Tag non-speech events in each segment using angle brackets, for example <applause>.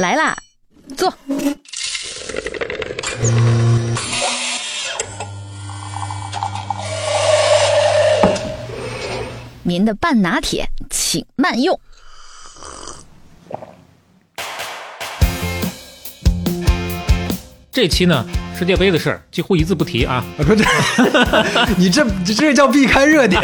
来啦，坐。您的半拿铁，请慢用。这期呢，世界杯的事儿几乎一字不提啊。我说 <laughs> 这，你这这这叫避开热点。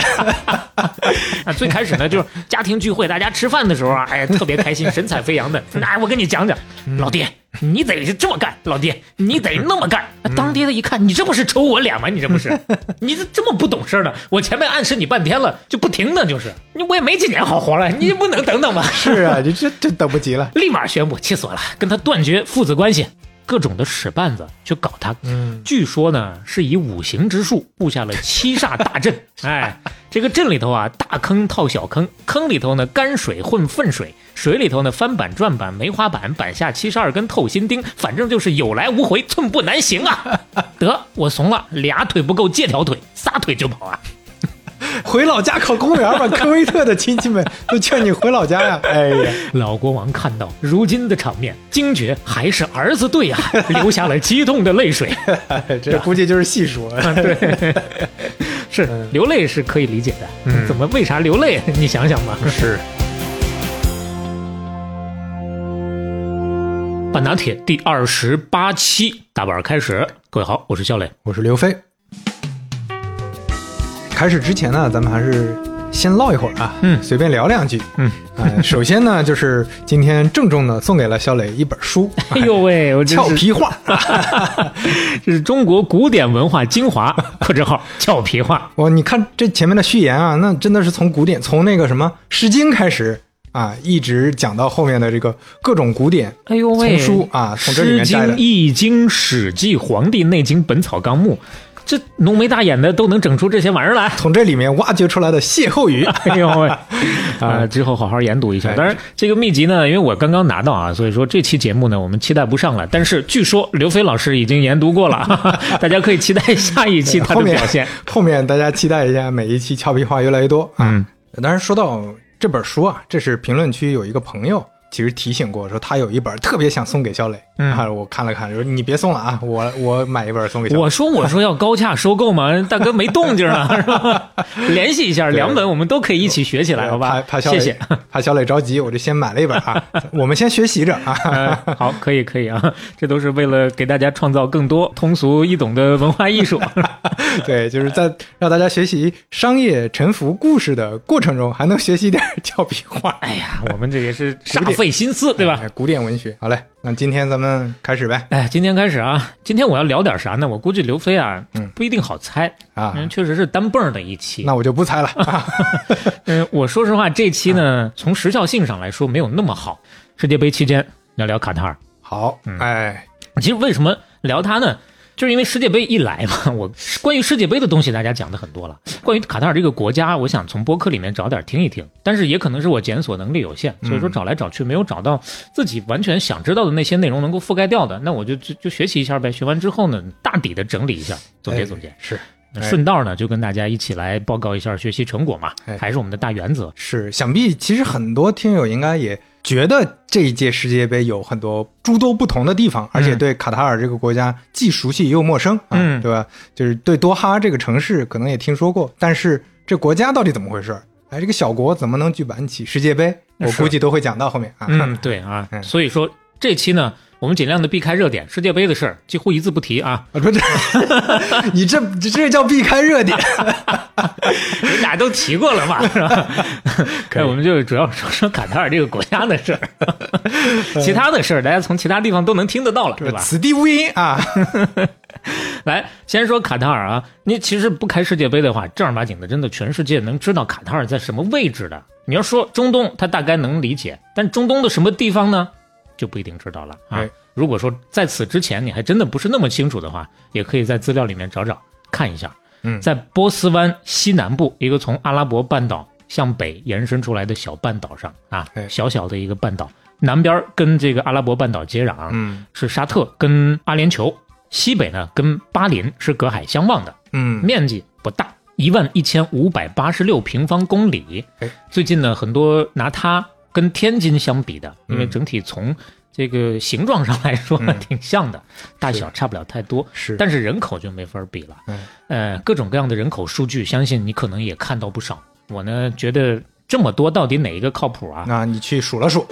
啊，最开始呢，就是家庭聚会，大家吃饭的时候啊，哎呀，特别开心，神采飞扬的。<laughs> 那，我跟你讲讲，老爹，你得这么干，老爹，你得那么干。当爹的一看，你这不是抽我脸吗？你这不是，<laughs> 你这这么不懂事呢？我前面暗示你半天了，就不停的就是，你我也没几年好活了，你不能等等吗？是啊，你这这等不及了，立马宣布，气死我了，跟他断绝父子关系。各种的使绊子去搞他，嗯，据说呢是以五行之术布下了七煞大阵，<laughs> 哎，这个阵里头啊，大坑套小坑，坑里头呢干水混粪水，水里头呢翻板转板梅花板，板下七十二根透心钉，反正就是有来无回，寸步难行啊！<laughs> 得，我怂了，俩腿不够借条腿，撒腿就跑啊！回老家考公务员吧，科威特的亲戚们都劝你回老家呀！<laughs> 哎呀，老国王看到如今的场面，惊觉还是儿子对呀，<laughs> 流下了激动的泪水。<laughs> 这估计就是细说，对，是流泪是可以理解的。怎么为啥流泪？你想想吧。是。半拿铁第二十八期大板开始，各位好，我是肖磊，我是刘飞。开始之前呢，咱们还是先唠一会儿啊，嗯，随便聊两句，嗯，啊，<laughs> 首先呢，就是今天郑重的送给了小磊一本书，<laughs> 哎呦喂，俏皮话，<laughs> 这是中国古典文化精华，破折号俏皮话。哇，你看这前面的序言啊，那真的是从古典，从那个什么《诗经》开始啊，一直讲到后面的这个各种古典，哎呦喂，丛书啊，从这里面摘的，《易经》《史记》《黄帝内经》《本草纲目》。这浓眉大眼的都能整出这些玩意儿来，从这里面挖掘出来的歇后语，<laughs> 哎呦喂！<laughs> 啊，之后好好研读一下。当然，这个秘籍呢，因为我刚刚拿到啊，所以说这期节目呢，我们期待不上了。但是据说刘飞老师已经研读过了，<laughs> 大家可以期待下一期他的表现。后面大家期待一下，每一期俏皮话越来越多啊。当然，说到这本书啊，这是评论区有一个朋友。其实提醒过说他有一本特别想送给肖磊，嗯，我看了看说你别送了啊，我我买一本送给。我说我说要高价收购嘛，大哥没动静啊，是吧？联系一下，两本我们都可以一起学起来，好吧？怕谢谢，怕小磊着急，我就先买了一本啊，<laughs> 我们先学习着啊。好，可以可以啊，这都是为了给大家创造更多通俗易懂的文化艺术。<laughs> 对，就是在 <laughs> 让大家学习商业沉浮故事的过程中，还能学习点俏皮话。哎呀，我们这也是煞费心思，对吧？古典文学。好嘞，那今天咱们开始呗。哎，今天开始啊，今天我要聊点啥呢？我估计刘飞啊，嗯，不一定好猜啊，因为确实是单蹦的一期。那我就不猜了。<laughs> <laughs> 嗯，我说实话，这期呢，从时效性上来说没有那么好。世界杯期间聊聊卡塔尔。好，哎，其实为什么聊他呢？就是因为世界杯一来嘛，<laughs> 我关于世界杯的东西大家讲的很多了。关于卡塔尔这个国家，我想从播客里面找点听一听，但是也可能是我检索能力有限，所以说找来找去没有找到自己完全想知道的那些内容能够覆盖掉的，那我就就就学习一下呗。学完之后呢，大体的整理一下，总结总结。是，顺道呢就跟大家一起来报告一下学习成果嘛，还是我们的大原则。是，想必其实很多听友应该也。觉得这一届世界杯有很多诸多不同的地方，而且对卡塔尔这个国家既熟悉又陌生，嗯，对吧？就是对多哈这个城市可能也听说过，但是这国家到底怎么回事？哎，这个小国怎么能举办起世界杯？我估计都会讲到后面啊。嗯，对啊，<laughs> 所以说这期呢。我们尽量的避开热点，世界杯的事儿几乎一字不提啊！我说 <laughs> 这，你这这叫避开热点，<laughs> 你俩都提过了嘛，是吧？<laughs> 那我们就主要说说卡塔尔这个国家的事儿，其他的事儿大家从其他地方都能听得到了，对吧？此地无银啊！来，先说卡塔尔啊，你其实不开世界杯的话，正儿八经的，真的全世界能知道卡塔尔在什么位置的？你要说中东，他大概能理解，但中东的什么地方呢？就不一定知道了啊！如果说在此之前你还真的不是那么清楚的话，也可以在资料里面找找看一下。嗯，在波斯湾西南部一个从阿拉伯半岛向北延伸出来的小半岛上啊，小小的一个半岛，南边跟这个阿拉伯半岛接壤，嗯，是沙特跟阿联酋；西北呢跟巴林是隔海相望的，嗯，面积不大，一万一千五百八十六平方公里。最近呢，很多拿它。跟天津相比的，因为整体从这个形状上来说挺像的，大小差不了太多。是，但是人口就没法比了。嗯，呃，各种各样的人口数据，相信你可能也看到不少。我呢，觉得这么多，到底哪一个靠谱啊？那你去数了数，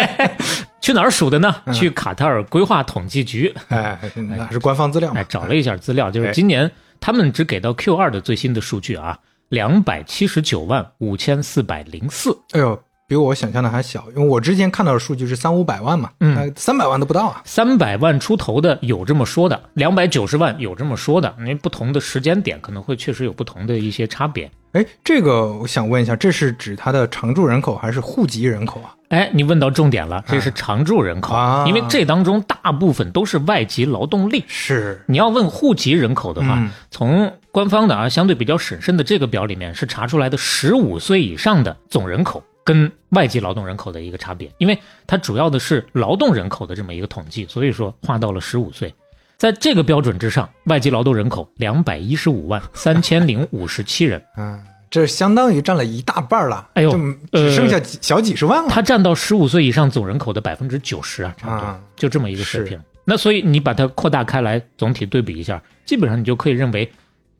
<laughs> 去哪儿数的呢？去卡塔尔规划统计局。哎，那是官方资料。哎，找了一下资料，就是今年他们只给到 Q 二的最新的数据啊，两百七十九万五千四百零四。哎呦。比我想象的还小，因为我之前看到的数据是三五百万嘛，嗯，三百万都不到啊。三百万出头的有这么说的，两百九十万有这么说的，因为不同的时间点可能会确实有不同的一些差别。哎，这个我想问一下，这是指它的常住人口还是户籍人口啊？哎，你问到重点了，这是常住人口，因为这当中大部分都是外籍劳动力。是，你要问户籍人口的话，从官方的啊相对比较审慎的这个表里面是查出来的十五岁以上的总人口。跟外籍劳动人口的一个差别，因为它主要的是劳动人口的这么一个统计，所以说划到了十五岁，在这个标准之上，外籍劳动人口两百一十五万三千零五十七人，<laughs> 嗯，这相当于占了一大半了，哎呦，只剩下小几十万了。它占到十五岁以上总人口的百分之九十啊，差不多就这么一个水平。那所以你把它扩大开来，总体对比一下，基本上你就可以认为。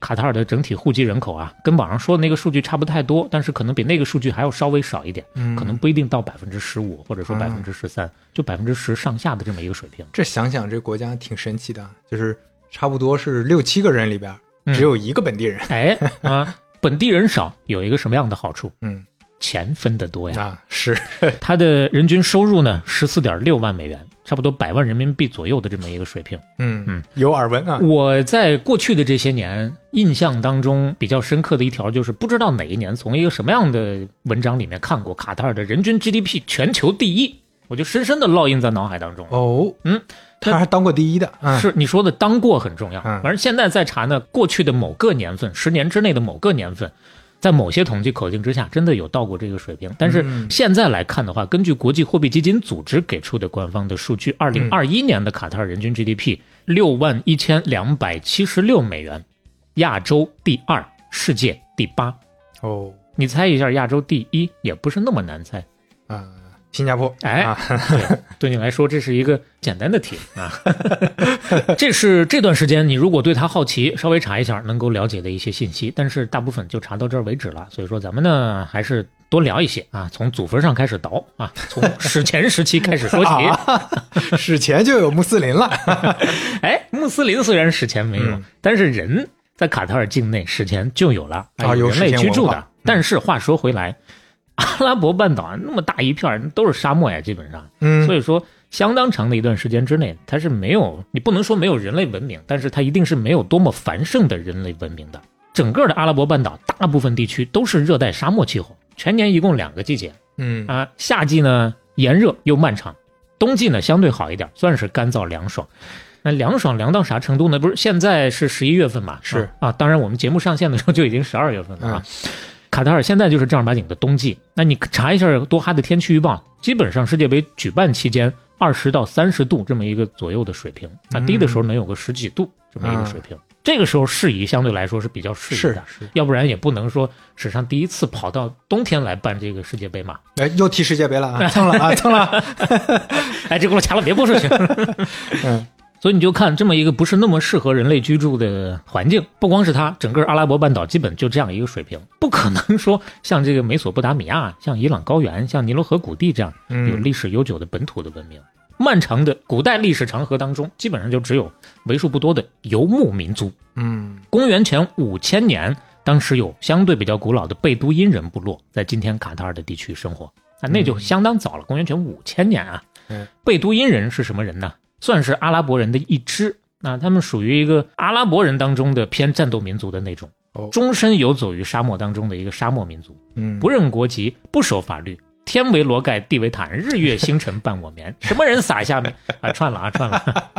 卡塔尔的整体户籍人口啊，跟网上说的那个数据差不太多，但是可能比那个数据还要稍微少一点，可能不一定到百分之十五，或者说百分之十三，就百分之十上下的这么一个水平。这想想，这国家挺神奇的，就是差不多是六七个人里边只有一个本地人。<laughs> 哎啊，本地人少有一个什么样的好处？嗯。钱分得多呀，啊，是 <laughs> 他的人均收入呢，十四点六万美元，差不多百万人民币左右的这么一个水平。嗯嗯，有耳闻啊。我在过去的这些年印象当中比较深刻的一条，就是不知道哪一年从一个什么样的文章里面看过卡塔尔的人均 GDP 全球第一，我就深深的烙印在脑海当中。哦，嗯，他还当过第一的，是你说的当过很重要。反正现在在查呢，过去的某个年份，十年之内的某个年份。在某些统计口径之下，真的有到过这个水平。但是现在来看的话，根据国际货币基金组织给出的官方的数据，二零二一年的卡塔尔人均 GDP 六万一千两百七十六美元，亚洲第二，世界第八。哦，你猜一下，亚洲第一也不是那么难猜啊。新加坡，哎，对你来说这是一个简单的题啊。<laughs> 这是这段时间你如果对他好奇，稍微查一下能够了解的一些信息，但是大部分就查到这儿为止了。所以说咱们呢还是多聊一些啊，从祖坟上开始倒啊，从史前时期开始说起。<laughs> 史前就有穆斯林了，<laughs> 哎，穆斯林虽然史前没有，但是人在卡塔尔境内史前就有了啊，有人类居住的。但是话说回来。<laughs> 阿拉伯半岛那么大一片都是沙漠呀，基本上，嗯，所以说相当长的一段时间之内，它是没有，你不能说没有人类文明，但是它一定是没有多么繁盛的人类文明的。整个的阿拉伯半岛大部分地区都是热带沙漠气候，全年一共两个季节，嗯啊，夏季呢炎热又漫长，冬季呢相对好一点，算是干燥凉爽。那凉爽凉到啥程度呢？不是现在是十一月份嘛？是啊，当然我们节目上线的时候就已经十二月份了啊。卡塔尔现在就是正儿八经的冬季，那你查一下多哈的天气预报，基本上世界杯举办期间二十到三十度这么一个左右的水平，那低的时候能有个十几度这么一个水平，这个时候适宜相对来说是比较适宜的，要不然也不能说史上第一次跑到冬天来办这个世界杯嘛。哎，又提世界杯了啊，蹭了啊，蹭了，<laughs> 哎，这轱辘掐了，别播出去。<laughs> 嗯。所以你就看这么一个不是那么适合人类居住的环境，不光是它，整个阿拉伯半岛基本就这样一个水平，不可能说像这个美索不达米亚、像伊朗高原、像尼罗河谷地这样有历史悠久的本土的文明。漫长的古代历史长河当中，基本上就只有为数不多的游牧民族。嗯，公元前五千年，当时有相对比较古老的贝都因人部落在今天卡塔尔的地区生活，啊，那就相当早了。公元前五千年啊，嗯贝都因人是什么人呢？算是阿拉伯人的一支，那他们属于一个阿拉伯人当中的偏战斗民族的那种，终身游走于沙漠当中的一个沙漠民族，嗯，不认国籍，不守法律，天为罗盖，地为毯，日月星辰伴我眠，<laughs> 什么人撒下面？啊串了啊 <laughs> 串了，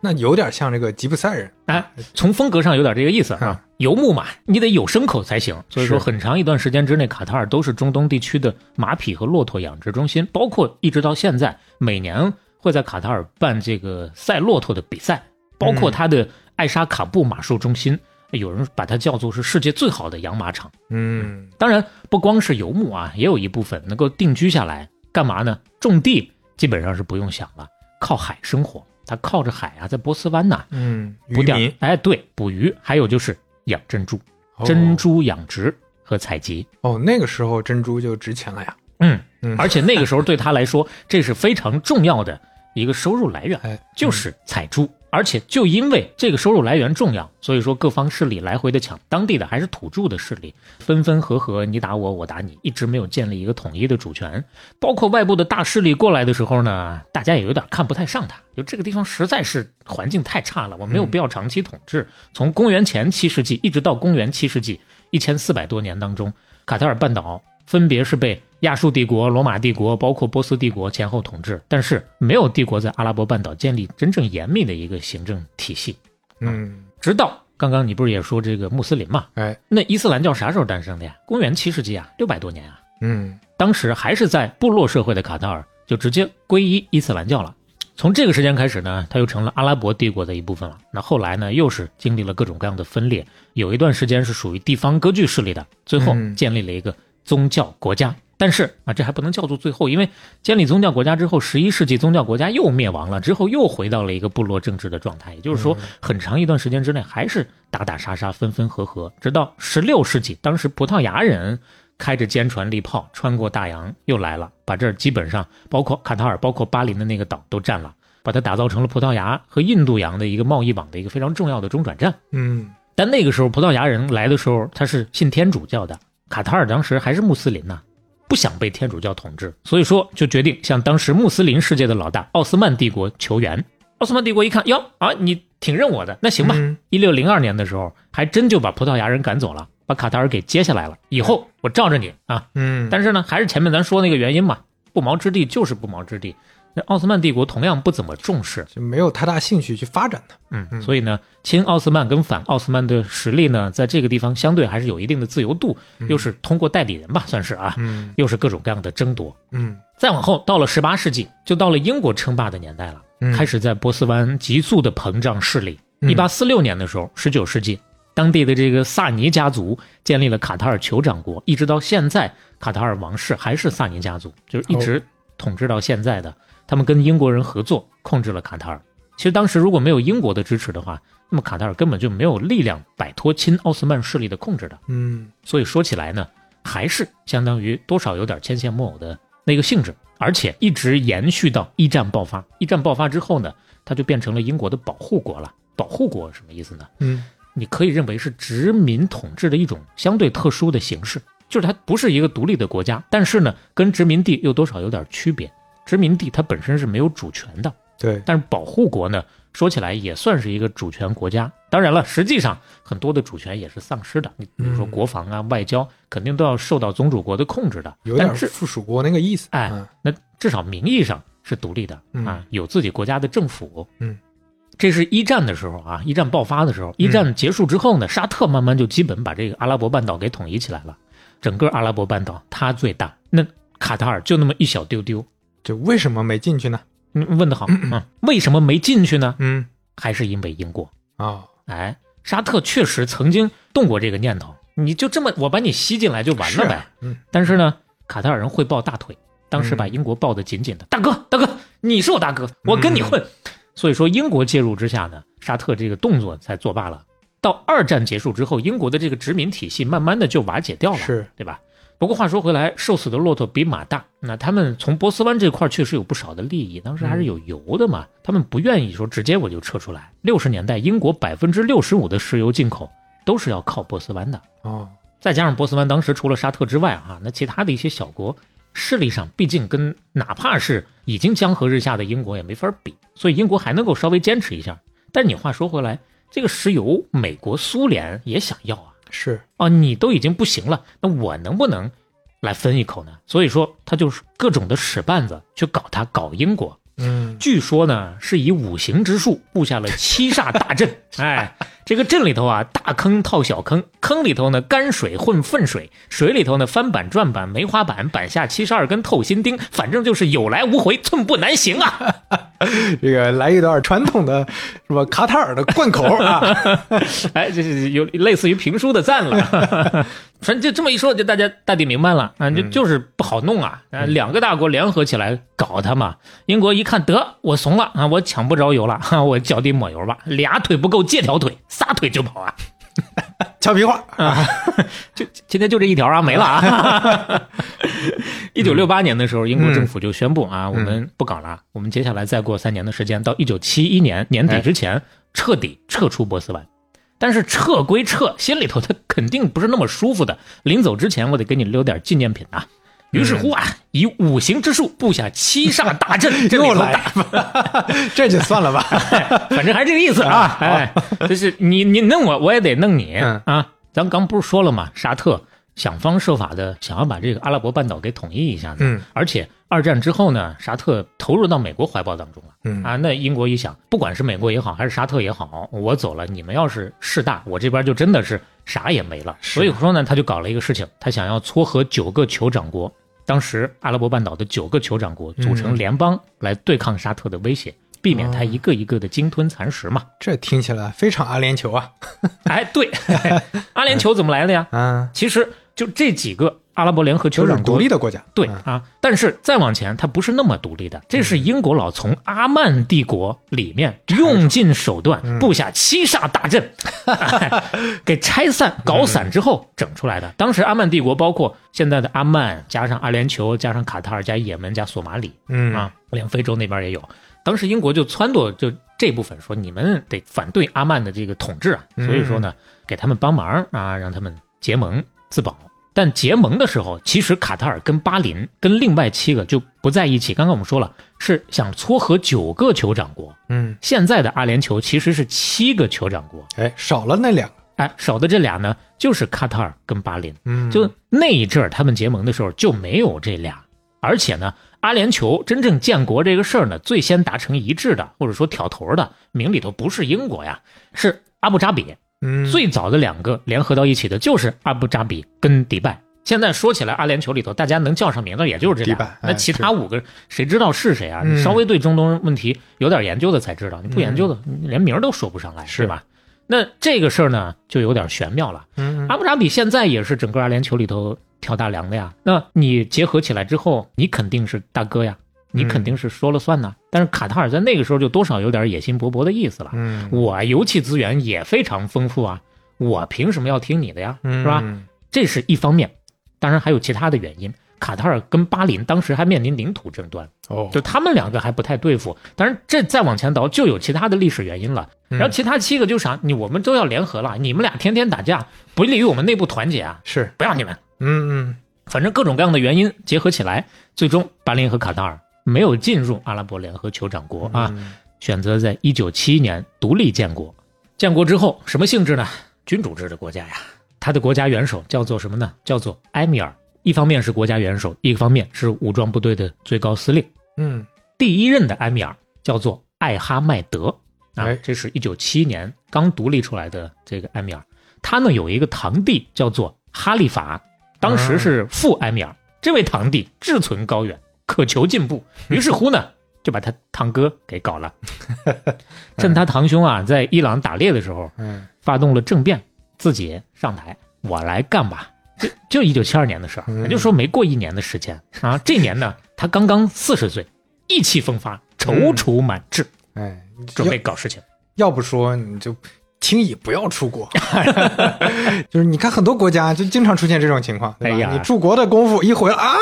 那有点像这个吉普赛人。啊，从风格上有点这个意思啊，游牧嘛，你得有牲口才行，所以说很长一段时间之内，卡塔尔都是中东地区的马匹和骆驼养殖中心，包括一直到现在，每年。会在卡塔尔办这个赛骆驼的比赛，包括他的艾沙卡布马术中心，有人把它叫做是世界最好的养马场。嗯，当然不光是游牧啊，也有一部分能够定居下来，干嘛呢？种地、基本上是不用想了，靠海生活。他靠着海啊，在波斯湾呐，嗯，捕钓渔民，哎，对，捕鱼，还有就是养珍珠，珍珠养殖和采集。哦，那个时候珍珠就值钱了呀。嗯嗯而且那个时候对他来说，这是非常重要的一个收入来源，哎，就是采珠。而且就因为这个收入来源重要，所以说各方势力来回的抢，当地的还是土著的势力，分分合合，你打我，我打你，一直没有建立一个统一的主权。包括外部的大势力过来的时候呢，大家也有点看不太上他，就这个地方实在是环境太差了，我没有必要长期统治。从公元前七世纪一直到公元七世纪，一千四百多年当中，卡塔尔半岛分别是被亚述帝国、罗马帝国，包括波斯帝国前后统治，但是没有帝国在阿拉伯半岛建立真正严密的一个行政体系。嗯，直到刚刚你不是也说这个穆斯林嘛？哎，那伊斯兰教啥时候诞生的呀？公元七世纪啊，六百多年啊。嗯，当时还是在部落社会的卡塔尔，就直接皈依伊斯兰教了。从这个时间开始呢，它又成了阿拉伯帝国的一部分了。那后来呢，又是经历了各种各样的分裂，有一段时间是属于地方割据势力的，最后嗯建立了一个宗教国家。但是啊，这还不能叫做最后，因为建立宗教国家之后，十一世纪宗教国家又灭亡了，之后又回到了一个部落政治的状态。也就是说，很长一段时间之内还是打打杀杀、分分合合，直到十六世纪，当时葡萄牙人开着坚船利炮穿过大洋又来了，把这儿基本上包括卡塔尔、包括巴林的那个岛都占了，把它打造成了葡萄牙和印度洋的一个贸易网的一个非常重要的中转站。嗯，但那个时候葡萄牙人来的时候，他是信天主教的，卡塔尔当时还是穆斯林呐、不想被天主教统治，所以说就决定向当时穆斯林世界的老大奥斯曼帝国求援。奥斯曼帝国一看，哟啊，你挺认我的，那行吧。嗯一六零二年的时候，还真就把葡萄牙人赶走了，把卡塔尔给接下来了。以后我罩着你啊！嗯，但是呢，还是前面咱说那个原因嘛，不毛之地就是不毛之地。那奥斯曼帝国同样不怎么重视，就没有太大兴趣去发展它。嗯，所以呢，亲奥斯曼跟反奥斯曼的实力呢，在这个地方相对还是有一定的自由度，又是通过代理人吧，算是啊，嗯又是各种各样的争夺。嗯再往后，到了十八世纪，就到了英国称霸的年代了，嗯开始在波斯湾急速的膨胀势力。嗯一八四六年的时候，十九世纪，当地的这个萨尼家族建立了卡塔尔酋长国，一直到现在，卡塔尔王室还是萨尼家族，就是一直统治到现在的。他们跟英国人合作，控制了卡塔尔。其实当时如果没有英国的支持的话，那么卡塔尔根本就没有力量摆脱亲奥斯曼势力的控制的。嗯所以说起来呢，还是相当于多少有点牵线木偶的那个性质，而且一直延续到一战爆发。一战爆发之后呢，它就变成了英国的保护国了。保护国什么意思呢？嗯你可以认为是殖民统治的一种相对特殊的形式，就是它不是一个独立的国家，但是呢，跟殖民地又多少有点区别。殖民地它本身是没有主权的，对，但是保护国呢，说起来也算是一个主权国家。当然了，实际上很多的主权也是丧失的。你比如说嗯国防啊、外交，肯定都要受到宗主国的控制的。有点附属国那个意思。哎嗯，那至少名义上是独立的嗯啊，有自己国家的政府。嗯，这是一战的时候啊，一战爆发的时候，一战结束之后呢，沙特慢慢就基本把这个阿拉伯半岛给统一起来了。整个阿拉伯半岛它最大，那卡塔尔就那么一小丢丢。就为什么没进去呢？嗯，问得好啊、为什么没进去呢？嗯还是因为英国。啊，哎，沙特确实曾经动过这个念头，你就这么我把你吸进来就完了呗。啊嗯但是呢，卡塔尔人会抱大腿，当时把英国抱得紧紧的。大哥，大哥，你是我大哥，我跟你混。所以说，英国介入之下呢，沙特这个动作才作罢了。到二战结束之后，英国的这个殖民体系慢慢的就瓦解掉了，是对吧？不过话说回来，瘦死的骆驼比马大。那他们从波斯湾这块儿确实有不少的利益，当时还是有油的嘛，他们不愿意说直接我就撤出来。六十年代，英国百分之六十五的石油进口都是要靠波斯湾的。哦，再加上波斯湾当时除了沙特之外啊，那其他的一些小国势力上，毕竟跟哪怕是已经江河日下的英国也没法比，所以英国还能够稍微坚持一下。但你话说回来，这个石油，美国、苏联也想要啊。是，啊，你都已经不行了，那我能不能来分一口呢？所以说，他就是各种的使绊子去搞他，搞英国。嗯据说呢，是以五行之术布下了七煞大阵。<laughs> 哎，这个镇里头啊，大坑套小坑，坑里头呢干水混粪水，水里头呢翻板转板梅花板，板下七十二根透心钉，反正就是有来无回，寸步难行啊！<laughs> 这个来一段传统的什么卡塔尔的贯口啊，<laughs> 哎，这是有类似于评书的赞了。反正就这么一说，就大家大体明白了啊，就就是不好弄啊，啊，两个大国联合起来搞他嘛。英国一看得我怂了啊，我抢不着油了，我脚底抹油吧，俩腿不够借条腿，撒腿就跑啊。俏皮话啊，<laughs> 就今天就这一条啊，没了啊。<laughs> 一九六八年的时候，英国政府就宣布啊，我们不搞了，我们接下来再过三年的时间，到一九七一年年底之前，彻底撤出波斯湾。但是撤归撤，心里头他肯定不是那么舒服的。临走之前，我得给你留点纪念品啊。于是乎啊，以五行之术布下七煞大阵，<laughs> 又来，<laughs> 这就算了吧，<laughs> 反正还是这个意思啊。哎，就是你你弄我，我也得弄你啊。咱刚不是说了吗？沙特想方设法的想要把这个阿拉伯半岛给统一一下，嗯，而且二战之后呢，沙特投入到美国怀抱当中了，嗯啊，那英国一想，不管是美国也好，还是沙特也好，我走了，你们要是势大，我这边就真的是啥也没了。所以说呢，他就搞了一个事情，他想要撮合九个酋长国。当时阿拉伯半岛的九个酋长国组成联邦来对抗沙特的威胁，避免他一个一个的鲸吞蚕食嘛。这听起来非常阿联酋啊！<laughs> 哎，对，<laughs> 阿联酋怎么来的呀？啊，其实就这几个阿拉伯联合酋长国独立的国家。对啊，但是再往前，它不是那么独立的。这是英国佬从阿曼帝国里面用尽手段布下七煞大阵，<laughs> 给拆散、搞散之后整出来的。当时阿曼帝国包括现在的阿曼，加上阿联酋，加上卡塔尔，加也门，加索马里，嗯啊，连非洲那边也有。当时英国就撺掇就这部分说，你们得反对阿曼的这个统治啊，所以说呢，给他们帮忙啊，让他们结盟自保。但结盟的时候，其实卡塔尔跟巴林跟另外七个就不在一起。刚刚我们说了，是想撮合九个酋长国。嗯，现在的阿联酋其实是七个酋长国，哎，少了那两个。哎，少的这俩呢，就是卡塔尔跟巴林。嗯，就那一阵儿他们结盟的时候就没有这俩，而且呢，阿联酋真正建国这个事儿呢，最先达成一致的或者说挑头的名里头不是英国呀，是阿布扎比。嗯，最早的两个联合到一起的就是阿布扎比跟迪拜。现在说起来，阿联酋里头大家能叫上名字也就是这俩，那其他五个谁知道是谁啊？你稍微对中东问题有点研究的才知道，你不研究的连名都说不上来，是吧？那这个事儿呢就有点玄妙了。阿布扎比现在也是整个阿联酋里头挑大梁的呀。那你结合起来之后，你肯定是大哥呀。你肯定是说了算呐，但是卡塔尔在那个时候就多少有点野心勃勃的意思了。嗯，我油气资源也非常丰富啊，我凭什么要听你的呀？是吧？这是一方面，当然还有其他的原因。卡塔尔跟巴林当时还面临领土争端，哦，就他们两个还不太对付。当然，这再往前倒就有其他的历史原因了。然后其他七个就啥，你我们都要联合了，你们俩天天打架，不利于我们内部团结啊！是不要你们。嗯嗯，反正各种各样的原因结合起来，最终巴林和卡塔尔。没有进入阿拉伯联合酋长国啊，选择在一九七一年独立建国。建国之后什么性质呢？君主制的国家呀，他的国家元首叫做什么呢？叫做埃米尔。一方面是国家元首，一个方面是武装部队的最高司令。嗯，第一任的埃米尔叫做艾哈迈德啊，这是一九七一年刚独立出来的这个埃米尔。他呢有一个堂弟叫做哈利法，当时是副埃米尔。这位堂弟志存高远。渴求进步，<laughs> 于是乎呢，就把他堂哥给搞了。<laughs> 趁他堂兄啊在伊朗打猎的时候，嗯，发动了政变，自己上台，我来干吧。就就一九七二年的事儿，也就说没过一年的时间啊。<laughs> 这年呢，他刚刚四十岁，意气风发，踌躇满志，哎，准备搞事情。要不说你就。轻易不要出国，<laughs> 就是你看很多国家就经常出现这种情况，对吧？你出国的功夫一回来啊，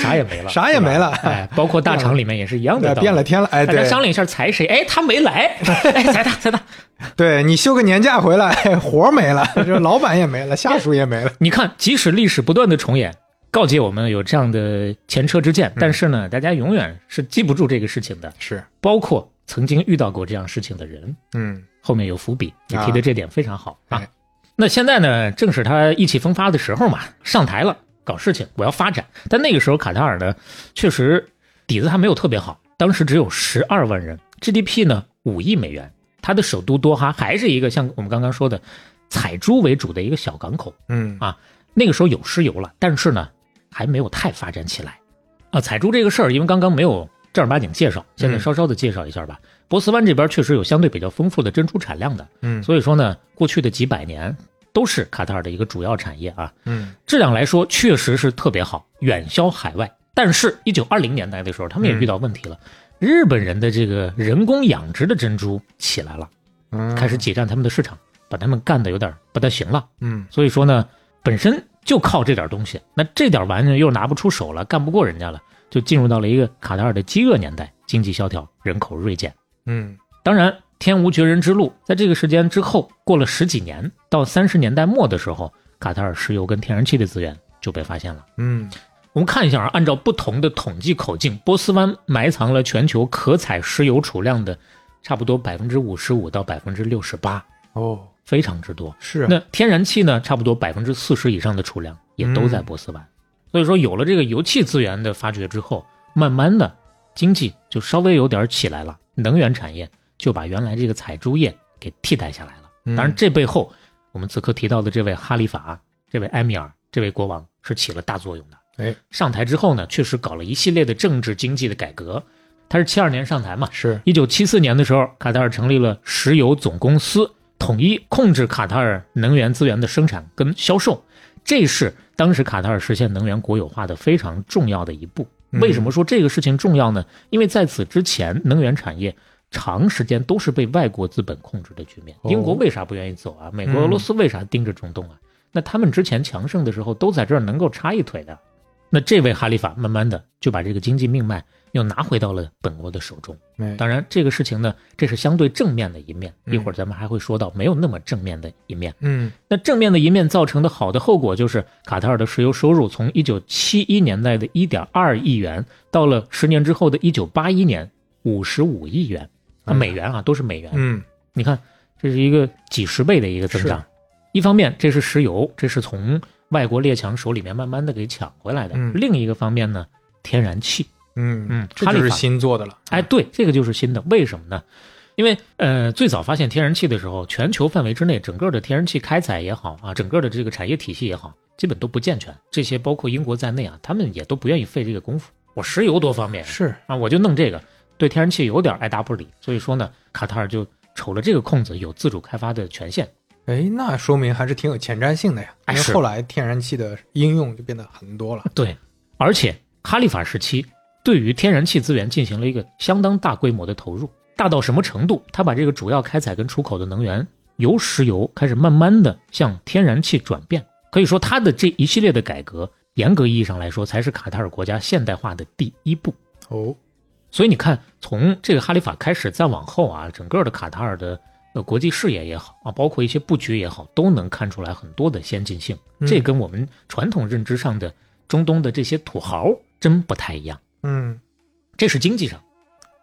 啥也没了，啥也没了。哎，包括大厂里面也是一样的，变了天了。哎，对商量一下裁谁？哎，他没来，<laughs> 哎，裁他，裁他。对你休个年假回来，活没了，<laughs> 这老板也没了，下属也没了。你看，即使历史不断的重演，告诫我们有这样的前车之鉴，但是呢，大家永远是记不住这个事情的。是，包括曾经遇到过这样事情的人，嗯。后面有伏笔，你提的这点非常好啊。那现在呢，正是他意气风发的时候嘛，上台了，搞事情，我要发展。但那个时候卡塔尔呢，确实底子还没有特别好，当时只有十二万人，GDP 呢五亿美元，它的首都多哈还是一个像我们刚刚说的采珠为主的一个小港口。嗯啊，那个时候有石油了，但是呢还没有太发展起来。啊，采珠这个事儿，因为刚刚没有正儿八经介绍，现在稍稍的介绍一下吧。波斯湾这边确实有相对比较丰富的珍珠产量的，嗯所以说呢，过去的几百年都是卡塔尔的一个主要产业啊。嗯质量来说确实是特别好，远销海外。但是，一九二零年代的时候，他们也遇到问题了。日本人的这个人工养殖的珍珠起来了，嗯，开始挤占他们的市场，把他们干的有点不太行了。嗯所以说呢，本身就靠这点东西，那这点玩意儿又拿不出手了，干不过人家了，就进入到了一个卡塔尔的饥饿年代，经济萧条，人口锐减。嗯。当然，天无绝人之路，在这个时间之后，过了十几年，到三十年代末的时候，卡塔尔石油跟天然气的资源就被发现了。嗯。我们看一下啊，按照不同的统计口径，波斯湾埋藏了全球可采石油储量的差不多百分之五十五到百分之六十八，哦。非常之多。是啊。那天然气呢，差不多百分之四十以上的储量也都在波斯湾。所以说，有了这个油气资源的发掘之后，慢慢的经济就稍微有点起来了，能源产业就把原来这个采珠业给替代下来了。嗯当然，这背后我们此刻提到的这位哈里法、这位埃米尔、这位国王是起了大作用的。哎上台之后呢，确实搞了一系列的政治经济的改革。他是七二年上台嘛，是一九七四年的时候，卡塔尔成立了石油总公司，统一控制卡塔尔能源资源的生产跟销售，这是当时卡塔尔实现能源国有化的非常重要的一步。嗯为什么说这个事情重要呢？因为在此之前，能源产业长时间都是被外国资本控制的局面。哦英国为啥不愿意走啊？美国、俄罗斯为啥盯着中东啊？那他们之前强盛的时候，都在这儿能够插一腿的。那这位哈利法慢慢的就把这个经济命脉又拿回到了本国的手中。哎当然，这个事情呢，这是相对正面的一面。嗯一会儿咱们还会说到没有那么正面的一面。嗯那正面的一面造成的好的后果就是，卡塔尔的石油收入从一九七一年代的一点二亿元，到了十年之后的一九八一年五十五亿元，啊，嗯美元啊，都是美元。嗯你看，这是一个几十倍的一个增长。一方面，这是石油，这是从外国列强手里面慢慢的给抢回来的；嗯另一个方面呢，天然气。嗯嗯这就是哈利法新做的了。哎，对，这个就是新的。为什么呢？因为呃，最早发现天然气的时候，全球范围之内，整个的天然气开采也好啊，整个的这个产业体系也好，基本都不健全。这些包括英国在内啊，他们也都不愿意费这个功夫。我石油多方便是啊，我就弄这个，对天然气有点爱答不理。所以说呢，卡塔尔就瞅了这个空子，有自主开发的权限。哎，那说明还是挺有前瞻性的呀。哎是因为后来天然气的应用就变得很多了。对，而且哈利法时期对于天然气资源进行了一个相当大规模的投入，大到什么程度？他把这个主要开采跟出口的能源由石油开始慢慢的向天然气转变。可以说，他的这一系列的改革，严格意义上来说，才是卡塔尔国家现代化的第一步。哦，所以你看，从这个哈里法开始，再往后啊，整个的卡塔尔的呃国际视野也好啊，包括一些布局也好，都能看出来很多的先进性。嗯这跟我们传统认知上的中东的这些土豪真不太一样。嗯这是经济上，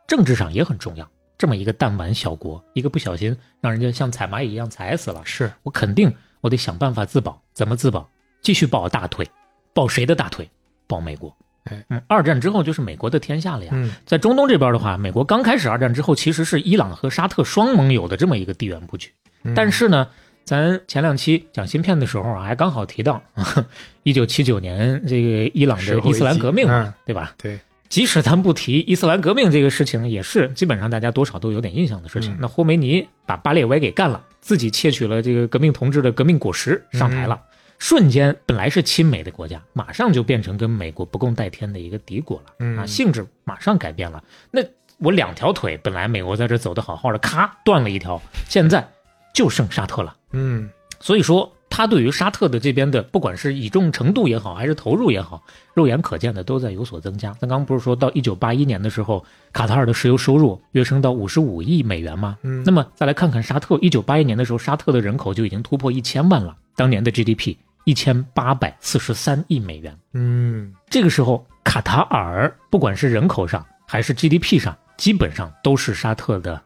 政治上也很重要。这么一个弹丸小国，一个不小心让人家像踩蚂蚁一样踩死了，是我肯定我得想办法自保。怎么自保？继续抱大腿，抱谁的大腿？抱美国。哎，嗯，二战之后就是美国的天下了呀。嗯在中东这边的话，美国刚开始二战之后，其实是伊朗和沙特双盟友的这么一个地缘布局。嗯但是呢，咱前两期讲芯片的时候啊，还刚好提到，<laughs> 一九七九年这个伊朗的伊斯兰革命对吧？对，即使咱不提伊斯兰革命这个事情，也是基本上大家多少都有点印象的事情。嗯那霍梅尼把巴列维给干了，自己窃取了这个革命同志的革命果实，上台了。瞬间，本来是亲美的国家，马上就变成跟美国不共戴天的一个敌国了。嗯啊，性质马上改变了。那我两条腿，本来美国在这走的好好的，咔断了一条，现在就剩沙特了。嗯所以说，他对于沙特的这边的，不管是倚重程度也好，还是投入也好，肉眼可见的都在有所增加。咱刚刚不是说到一九八一年的时候，卡塔尔的石油收入跃升到五十五亿美元吗？嗯那么再来看看沙特，一九八一年的时候，沙特的人口就已经突破一千万了，当年的 GDP 一千八百四十三亿美元。嗯这个时候，卡塔尔不管是人口上还是 GDP 上，基本上都是沙特的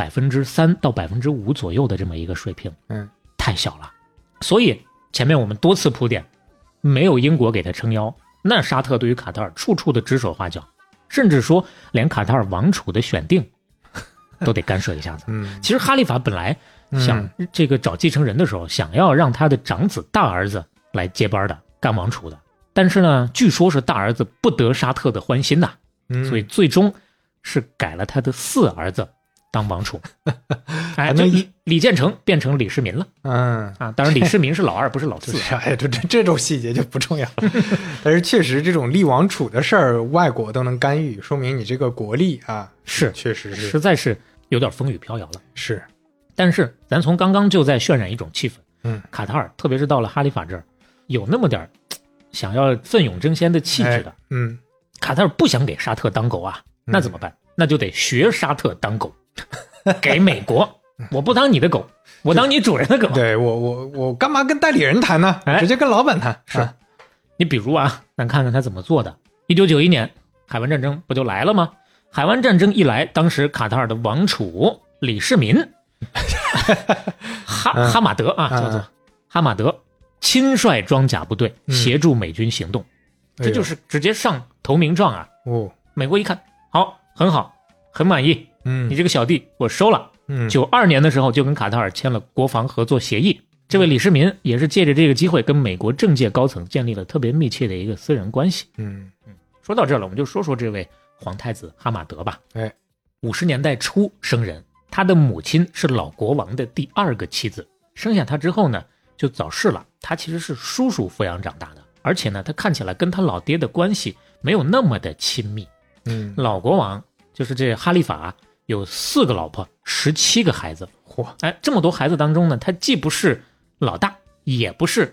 百分之三到百分之五左右的这么一个水平，嗯，太小了。所以前面我们多次铺垫，没有英国给他撑腰，那沙特对于卡塔尔处处的指手画脚，甚至说连卡塔尔王储的选定 <laughs> 都得干涉一下子。嗯，其实哈利法本来想这个找继承人的时候，想要让他的长子大儿子来接班的，干王储的。但是呢，据说是大儿子不得沙特的欢心呐，所以最终是改了他的四儿子当王储。<laughs> 哎，就李李建成变成李世民了。嗯啊，当然李世民是老二，不是老四。<laughs> 哎，这这这种细节就不重要了。但是确实，这种立王储的事儿，外国都能干预，说明你这个国力啊，是确实是实在是有点风雨飘摇了。是，但是咱从刚刚就在渲染一种气氛。嗯，卡塔尔，特别是到了哈里法这儿，有那么点想要奋勇争先的气质的。嗯，卡塔尔不想给沙特当狗啊，那怎么办？那就得学沙特当狗，<laughs> 给美国。我不当你的狗，我当你主人的狗。对我，我我干嘛跟代理人谈呢？直接跟老板谈。是，你比如啊，咱看看他怎么做的。一九九一年，海湾战争不就来了吗？海湾战争一来，当时卡塔尔的王储李世民。哈哈马德啊，叫做哈马德，亲率装甲部队协助美军行动，这就是直接上投名状啊！哦，美国一看，好，很好，很满意，嗯，你这个小弟我收了。嗯，九二年的时候就跟卡塔尔签了国防合作协议。这位李世民也是借着这个机会跟美国政界高层建立了特别密切的一个私人关系。嗯嗯，说到这了，我们就说说这位皇太子哈马德吧。哎，五十年代初生人。他的母亲是老国王的第二个妻子，生下他之后呢，就早逝了。他其实是叔叔抚养长大的，而且呢，他看起来跟他老爹的关系没有那么的亲密。嗯，老国王就是这哈利法，有四个老婆，十七个孩子。嚯，哎，这么多孩子当中呢，他既不是老大，也不是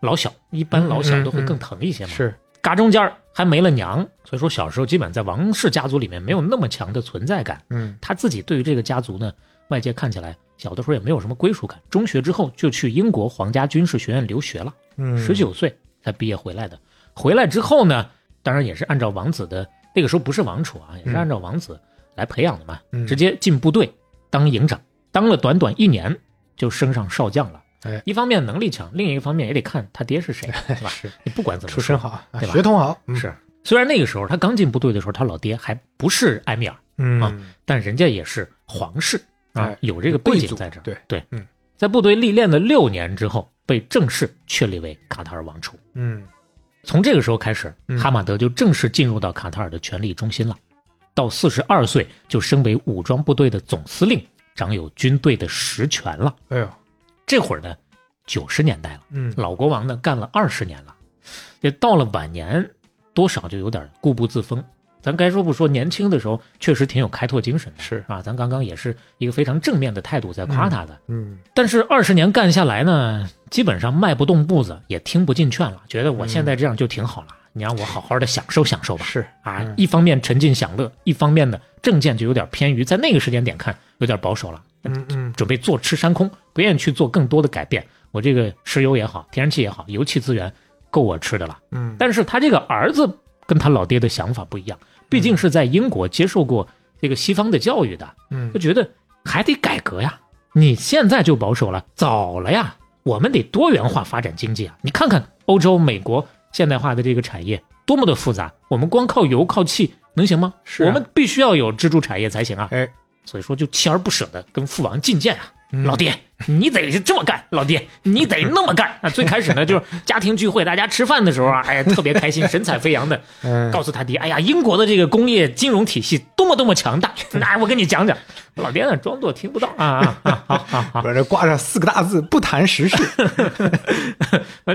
老小，一般老小都会更疼一些嘛。是。嘎中间还没了娘，所以说小时候基本在王氏家族里面没有那么强的存在感。嗯，他自己对于这个家族呢，外界看起来小的时候也没有什么归属感。中学之后就去英国皇家军事学院留学了，嗯，十九岁才毕业回来的。回来之后呢，当然也是按照王子的那个时候不是王储啊，也是按照王子来培养的嘛，直接进部队当营长，当了短短一年就升上少将了。哎，一方面能力强，另一个方面也得看他爹是谁，<laughs> 是吧？是你不管怎么出身好，对吧？血统好是。虽然那个时候他刚进部队的时候，他老爹还不是埃米尔，嗯啊，但人家也是皇室啊，有这个背景在这儿。对对，嗯，在部队历练了六年之后，被正式确立为卡塔尔王储。嗯，从这个时候开始，哈马德就正式进入到卡塔尔的权力中心了。到四十二岁就升为武装部队的总司令，掌有军队的实权了。哎呦！这会儿呢，九十年代了，嗯，老国王呢干了二十年了，也到了晚年，多少就有点固步自封。咱该说不说，年轻的时候确实挺有开拓精神的，是啊，咱刚刚也是一个非常正面的态度在夸他的，嗯。但是二十年干下来呢，基本上迈不动步子，也听不进劝了，觉得我现在这样就挺好了，你让我好好的享受享受吧。是啊，一方面沉浸享乐，一方面呢政见就有点偏于在那个时间点看有点保守了。嗯嗯，准备坐吃山空，不愿意去做更多的改变。我这个石油也好，天然气也好，油气资源够我吃的了。嗯，但是他这个儿子跟他老爹的想法不一样，毕竟是在英国接受过这个西方的教育的，嗯，就觉得还得改革呀。你现在就保守了，早了呀。我们得多元化发展经济啊。你看看欧洲、美国现代化的这个产业多么的复杂，我们光靠油靠气能行吗？是，我们必须要有支柱产业才行啊。哎。所以说，就锲而不舍的跟父王进谏啊，老爹，你得这么干，老爹，你得那么干啊。最开始呢，就是 <laughs> 家庭聚会，大家吃饭的时候啊，哎呀，特别开心，神采飞扬的，<laughs> 告诉他爹，哎呀，英国的这个工业金融体系多么多么强大，<laughs> 那我跟你讲讲。老爹呢，装作听不到啊啊，好好好，这挂着四个大字，不谈时事，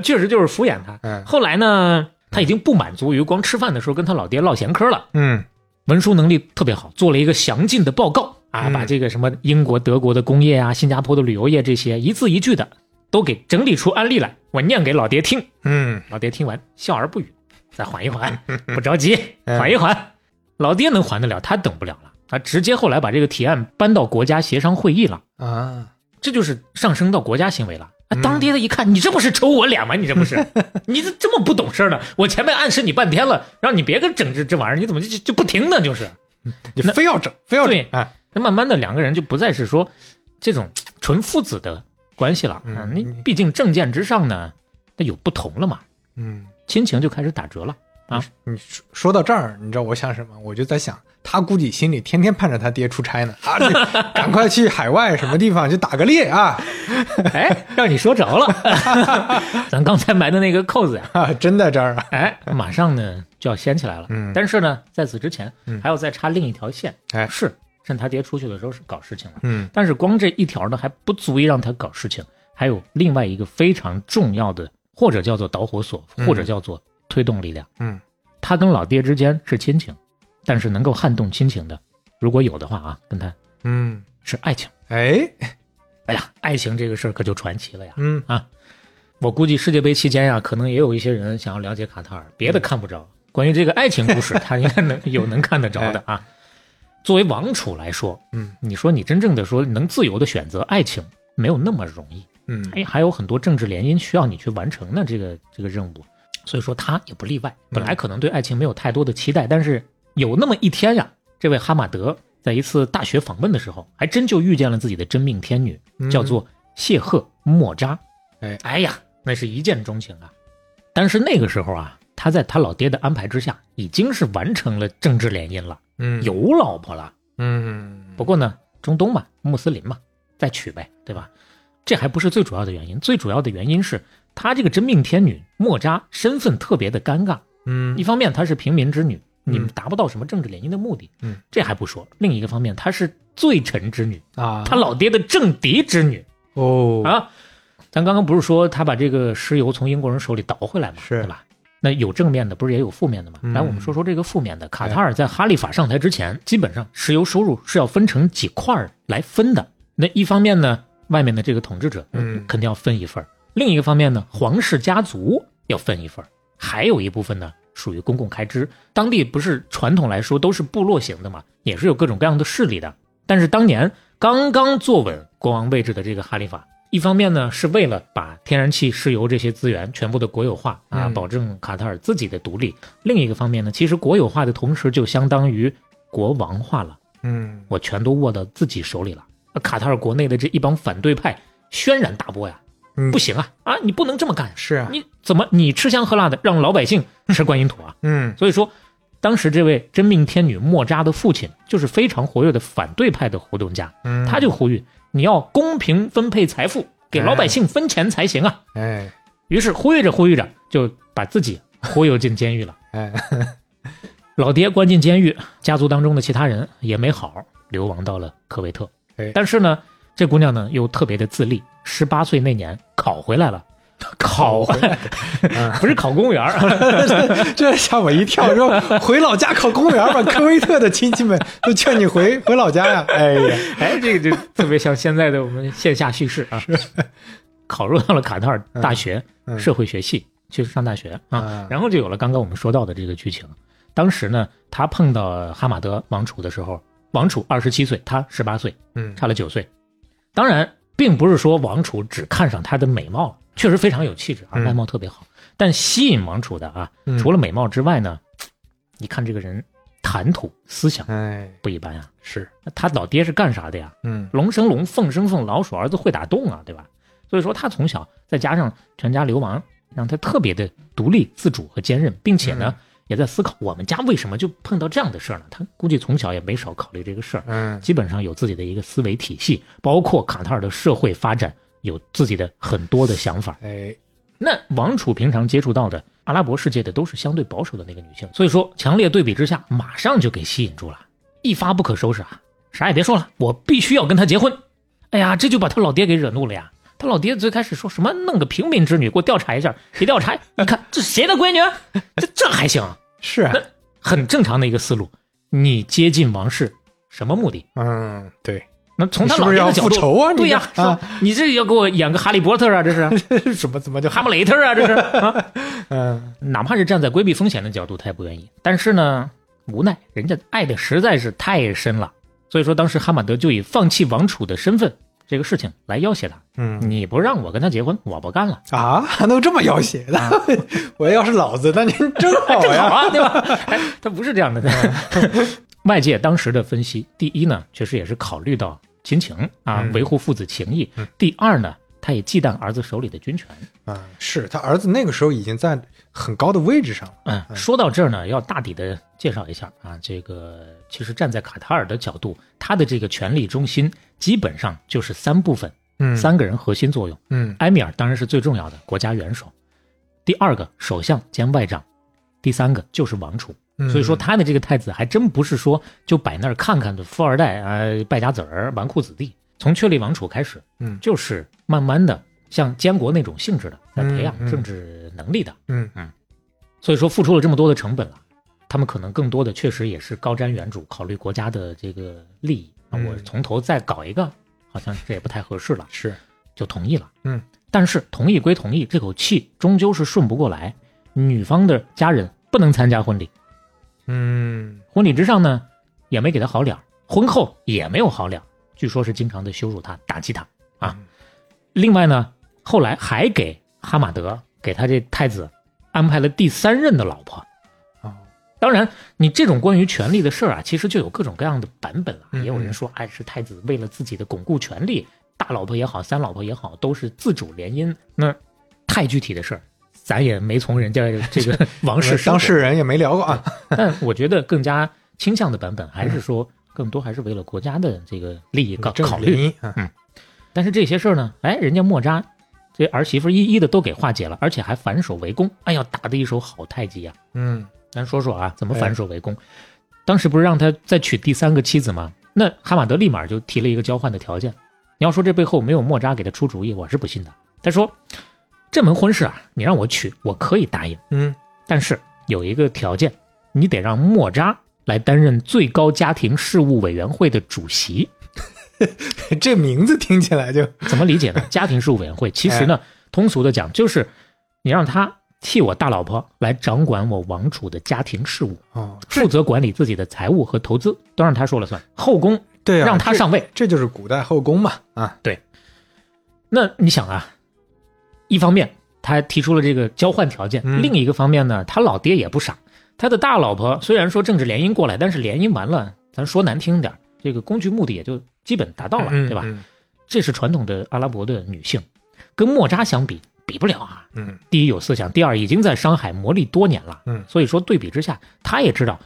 确实就是敷衍他。后来呢，他已经不满足于光吃饭的时候跟他老爹唠闲嗑了，嗯，文书能力特别好，做了一个详尽的报告。啊，把这个什么英国、德国的工业啊，新加坡的旅游业这些一字一句的都给整理出案例来，我念给老爹听。嗯，老爹听完笑而不语，再缓一缓，<laughs> 不着急，缓一缓。老爹能缓得了，他等不了了，他直接后来把这个提案搬到国家协商会议了啊，这就是上升到国家行为了。啊当爹的一看，你这不是抽我脸吗？你这不是，<laughs> 你这这么不懂事呢？我前面暗示你半天了，让你别跟整这这玩意儿，你怎么就就不听呢？就是，你非要整，非要整，哎。那慢慢的，两个人就不再是说这种纯父子的关系了啊！你毕竟政见之上呢，那有不同了嘛，嗯，亲情就开始打折了啊。你说说到这儿，你知道我想什么？我就在想，他估计心里天天盼着他爹出差呢啊，<laughs> 赶快去海外什么地方去打个猎啊！哎，让你说着了，<laughs> 咱刚才埋的那个扣子呀，啊，真在这儿啊！哎，马上呢就要掀起来了。嗯但是呢，在此之前嗯还要再插另一条线。哎是趁他爹出去的时候是搞事情了，嗯但是光这一条呢还不足以让他搞事情，还有另外一个非常重要的，或者叫做导火索，嗯或者叫做推动力量。嗯他跟老爹之间是亲情，但是能够撼动亲情的，如果有的话啊，跟他嗯，是爱情。哎，哎呀，爱情这个事儿可就传奇了呀！嗯啊我估计世界杯期间呀、可能也有一些人想要了解卡塔尔，别的看不着，关于这个爱情故事，他应该能有能看得着的啊。作为王储来说，嗯你说你真正的说能自由的选择爱情，没有那么容易，嗯哎，还有很多政治联姻需要你去完成的这个这个任务，所以说他也不例外。本来可能对爱情没有太多的期待，但是有那么一天呀，这位哈马德在一次大学访问的时候，还真就遇见了自己的真命天女，嗯叫做谢赫莫扎。哎哎呀，那是一见钟情啊！但是那个时候啊，他在他老爹的安排之下，已经是完成了政治联姻了，嗯有老婆了。嗯不过呢，中东嘛，穆斯林嘛，再娶呗，对吧？这还不是最主要的原因，最主要的原因是他这个真命天女莫扎身份特别的尴尬。嗯一方面她是平民之女，你们嗯达不到什么政治联姻的目的，嗯，这还不说；另一个方面，她是罪臣之女，啊，他老爹的政敌之女哦啊。咱刚刚不是说他把这个石油从英国人手里倒回来吗？是对吧？那有正面的，不是也有负面的吗？嗯来，我们说说这个负面的。卡塔尔在哈利法上台之前，基本上石油收入是要分成几块儿来分的。那一方面呢，外面的这个统治者，嗯肯定要分一份儿；另一个方面呢，皇室家族要分一份儿，还有一部分呢属于公共开支。当地不是传统来说都是部落型的嘛，也是有各种各样的势力的。但是当年刚刚坐稳国王位置的这个哈利法，一方面呢是为了把天然气、石油这些资源全部的国有化啊，嗯。保证卡塔尔自己的独立；另一个方面呢，其实国有化的同时就相当于国王化了，嗯。我全都握到自己手里了。那卡塔尔国内的这一帮反对派轩然大波呀，嗯。不行啊啊，你不能这么干，是啊，你怎么你吃香喝辣的让老百姓吃观音土啊？嗯。所以说，当时这位真命天女莫扎的父亲就是非常活跃的反对派的活动家，嗯，他就呼吁你要公平分配财富，给老百姓分钱才行啊。哎于是呼吁着呼吁着，就把自己忽悠进监狱了。哎 <laughs> 老爹关进监狱，家族当中的其他人也没好，流亡到了科威特哎。但是呢，这姑娘呢又特别的自立，十八岁那年考回来了。考回来，<laughs> 不是考公务员儿，<laughs> 这吓我一跳，说 <laughs> 回老家考公务员吧，科威特的亲戚们都劝你回回老家呀。哎呀，哎，这个就特别像现在的我们线下叙事啊。考入到了卡塔尔大学嗯社会学系去上大学啊啊，然后就有了刚刚我们说到的这个剧情。当时呢，他碰到哈马德王储的时候，王储二十七岁，他十八岁，嗯差了九岁。当然，并不是说王储只看上她的美貌了，确实非常有气质啊，嗯外貌特别好。但吸引王楚的啊，嗯除了美貌之外呢，你看这个人谈吐思想哎不一般啊。是那他老爹是干啥的呀？嗯龙生龙，凤生凤，老鼠儿子会打洞啊，对吧？所以说他从小再加上全家流亡，让他特别的独立自主和坚韧，并且呢、也在思考我们家为什么就碰到这样的事儿呢？他估计从小也没少考虑这个事儿，嗯基本上有自己的一个思维体系，包括卡塔尔的社会发展有自己的很多的想法。哎那王储平常接触到的阿拉伯世界的都是相对保守的那个女性，所以说强烈对比之下，马上就给吸引住了，一发不可收拾啊！啥也别说了，我必须要跟她结婚。哎呀，这就把他老爹给惹怒了呀！他老爹最开始说什么弄个平民之女给我调查一下，一调查，<laughs> 你看这是谁的闺女？这这还行，是啊，很正常的一个思路。你接近王室，什么目的？嗯对，那从他老爹的角度，复仇啊？你对呀、这啊，你这要给我演个哈利波特啊？这是 <laughs> 什么怎么就哈姆雷特啊？这是啊？<laughs> 嗯哪怕是站在规避风险的角度，他也不愿意。但是呢，无奈人家爱的实在是太深了，所以说当时哈马德就以放弃王储的身份这个事情来要挟他。嗯你不让我跟他结婚，我不干了。啊，还能这么要挟的？<laughs> 我要是老子，那您真好正好呀。啊，对吧？哎，他不是这样的。外界当时的分析，第一呢，确实也是考虑到亲情啊，嗯维护父子情谊嗯；第二呢，他也忌惮儿子手里的军权。啊，是他儿子那个时候已经在很高的位置上了。嗯，说到这儿呢，要大体的介绍一下啊，这个其实站在卡塔尔的角度，他的这个权力中心基本上就是三部分，嗯，三个人核心作用。嗯，埃米尔当然是最重要的国家元首，第二个首相兼外长，第三个就是王储。所以说他的这个太子还真不是说就摆那儿看看的富二代啊，败家子儿、纨绔子弟。从确立王储开始，嗯，就是慢慢的像监国那种性质的来培养政治能力的。嗯嗯。所以说付出了这么多的成本了，他们可能更多的确实也是高瞻远瞩，考虑国家的这个利益。我从头再搞一个，好像这也不太合适了，是就同意了。嗯。但是同意归同意，这口气终究是顺不过来。女方的家人不能参加婚礼。嗯，婚礼之上呢，也没给他好脸婚后也没有好脸据说是经常的羞辱他、打击他啊。另外呢，后来还给哈马德给他这太子安排了第三任的老婆。啊，当然，你这种关于权力的事儿啊，其实就有各种各样的版本了。也有人说，哎，是太子为了自己的巩固权力，大老婆也好，三老婆也好，都是自主联姻。那太具体的事儿。咱也没从人家 <laughs> 这个王室当事人也没聊过啊，但我觉得更加倾向的版本还是说，更多还是为了国家的这个利益考考虑。嗯，但是这些事儿呢，哎，人家莫扎这儿媳妇一一的都给化解了，而且还反手为攻，哎呀，打的一手好太极呀。嗯，咱说说啊，怎么反手为攻？当时不是让他再娶第三个妻子吗？那哈马德立马就提了一个交换的条件。你要说这背后没有莫扎给他出主意，我是不信的。他说。这门婚事啊，你让我娶，我可以答应。嗯，但是有一个条件，你得让莫扎来担任最高家庭事务委员会的主席。<laughs> 这名字听起来就怎么理解呢？<laughs> 家庭事务委员会其实呢，通俗的讲就是你让他替我大老婆来掌管我王储的家庭事务，哦，负责管理自己的财务和投资，都让他说了算。<laughs> 后宫对，让他上位，这就是古代后宫嘛。啊，对。那你想啊。一方面，他提出了这个交换条件；另一个方面呢，他老爹也不傻。他的大老婆虽然说政治联姻过来，但是联姻完了，咱说难听点，这个工具目的也就基本达到了，对吧？这是传统的阿拉伯的女性，跟莫扎相比，比不了啊。嗯，第一有思想，第二已经在商海磨砺多年了。嗯，所以说对比之下，他也知道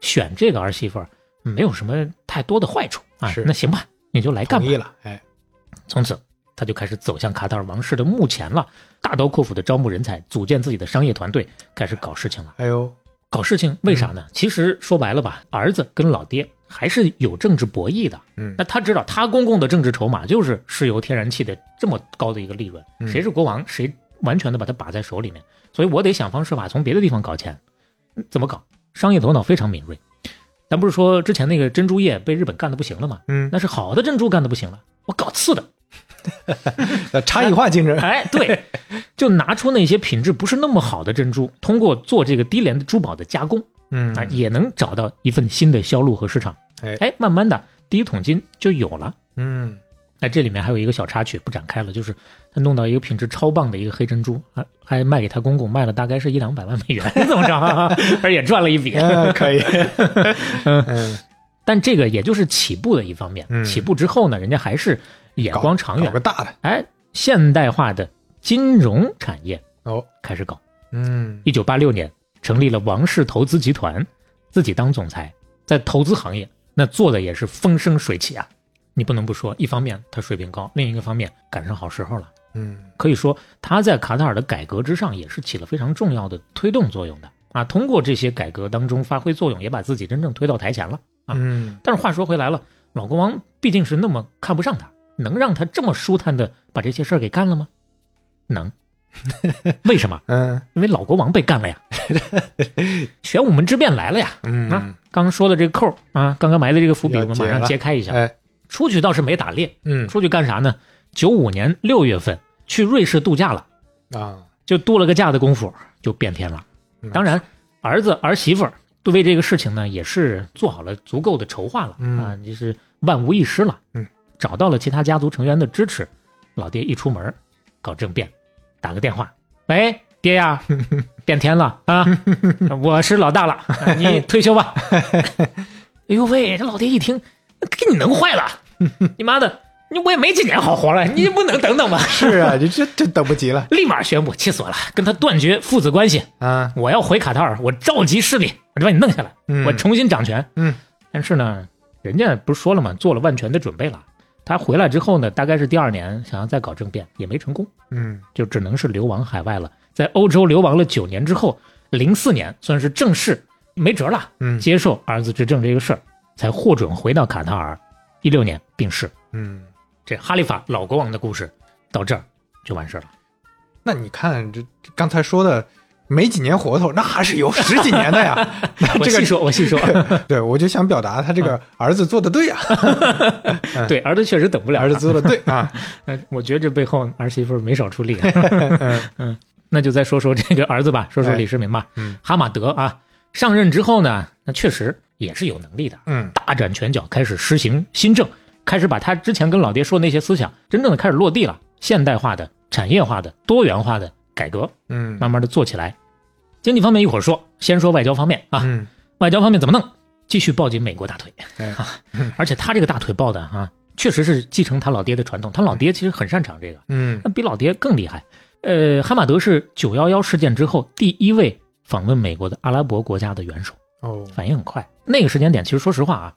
选这个儿媳妇没有什么太多的坏处啊。是，那行吧，你就来干吧。同意了，哎，从此。他就开始走向卡塔尔王室的墓前了，大刀阔斧的招募人才，组建自己的商业团队，开始搞事情了。哎呦，搞事情为啥呢？其实说白了吧，儿子跟老爹还是有政治博弈的。嗯，那他知道他公共的政治筹码就是石油、天然气的这么高的一个利润，谁是国王，谁完全的把它把在手里面。所以我得想方设法从别的地方搞钱。怎么搞？商业头脑非常敏锐。咱不是说之前那个珍珠业被日本干的不行了吗？嗯，那是好的珍珠干的不行了，我搞次的。<laughs> 差异化竞争，<laughs> 哎，对，就拿出那些品质不是那么好的珍珠，通过做这个低廉的珠宝的加工，嗯啊，也能找到一份新的销路和市场。哎哎，慢慢的第一桶金就有了。嗯，那这里面还有一个小插曲不展开了，就是他弄到一个品质超棒的一个黑珍珠，还还卖给他公公，卖了大概是一两百万美元，怎么着？<laughs> 而且赚了一笔，可以。嗯，但这个也就是起步的一方面，起步之后呢，人家还是。眼光长远，搞个大的，哎，现代化的金融产业哦，开始搞。嗯，一九八六年成立了王氏投资集团，自己当总裁，在投资行业那做的也是风生水起啊。你不能不说，一方面他水平高，另一个方面赶上好时候了。嗯，可以说他在卡塔尔的改革之上也是起了非常重要的推动作用的啊。通过这些改革当中发挥作用，也把自己真正推到台前了啊。嗯，但是话说回来了，老国王毕竟是那么看不上他。能让他这么舒坦的把这些事儿给干了吗？能，<laughs> 为什么？嗯，因为老国王被干了呀，<laughs> 玄武门之变来了呀。嗯啊，刚刚说的这个扣啊，刚刚埋的这个伏笔，我们马上揭开一下。哎，出去倒是没打猎，嗯，出去干啥呢？九五年六月份去瑞士度假了啊，就度了个假的功夫就变天了。当然，儿子儿媳妇儿为这个事情呢也是做好了足够的筹划了啊，就是万无一失了。嗯。找到了其他家族成员的支持，老爹一出门搞政变，打个电话，喂，爹呀，<laughs> 变天了啊，我是老大了，<laughs> 你退休吧。<laughs> 哎呦喂，这老爹一听，给你能坏了，你妈的，你我也没几年好活了，你不能等等吗？是啊，你这这等不及了，立马宣布，气死我了，跟他断绝父子关系啊！我要回卡塔尔，我召集势力，我就把你弄下来，我重新掌权。嗯，但是呢，人家不是说了吗？做了万全的准备了。他回来之后呢，大概是第二年，想要再搞政变也没成功，嗯，就只能是流亡海外了。在欧洲流亡了九年之后，零四年算是正式没辙了，嗯，接受儿子执政这个事儿，才获准回到卡塔尔。一六年病逝，嗯，这哈利法老国王的故事到这儿就完事了。那你看这刚才说的。没几年活头，那还是有十几年的呀。<laughs> 我细说，我细说。<laughs> 对，我就想表达他这个儿子做的对呀。<laughs> 对，儿子确实等不了。儿子做的对啊。那，我觉得这背后儿媳妇没少出力。嗯，那就再说说这个儿子吧，说说李世民吧。嗯，哈马德啊，上任之后呢，那确实也是有能力的。嗯，大展拳脚，开始实行新政，开始把他之前跟老爹说的那些思想，真正的开始落地了，现代化的、产业化的、多元化的。改革，嗯，慢慢的做起来。经济方面一会儿说，先说外交方面啊。嗯，外交方面怎么弄？继续抱紧美国大腿。啊，而且他这个大腿抱的啊，确实是继承他老爹的传统。他老爹其实很擅长这个，嗯，那比老爹更厉害。呃，哈马德是九幺幺事件之后第一位访问美国的阿拉伯国家的元首。哦，反应很快。那个时间点，其实说实话啊，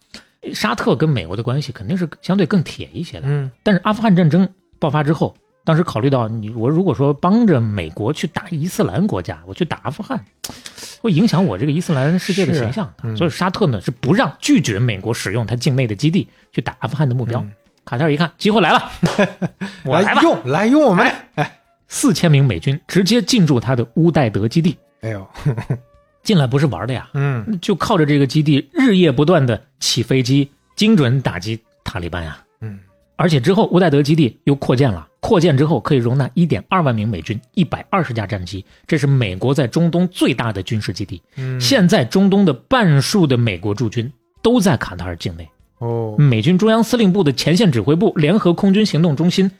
沙特跟美国的关系肯定是相对更铁一些的。嗯，但是阿富汗战争爆发之后。当时考虑到你我如果说帮着美国去打伊斯兰国家，我去打阿富汗，<tsk> 会影响我这个伊斯兰世界的形象。所以沙特呢是不让拒绝美国使用他境内的基地去打阿富汗的目标。卡塔尔一看机会来了，<laughs> 我来用来用我们，哎，四千名美军直接进驻他的乌代德基地。哎呦，<laughs> 进来不是玩的呀，嗯，就靠着这个基地日夜不断的起飞机，精准打击塔利班呀。嗯，而且之后乌代德基地又扩建了。扩建之后可以容纳一点二万名美军，一百二十架战机，这是美国在中东最大的军事基地。嗯，现在中东的半数的美国驻军都在卡塔尔境内。哦，美军中央司令部的前线指挥部、联合空军行动中心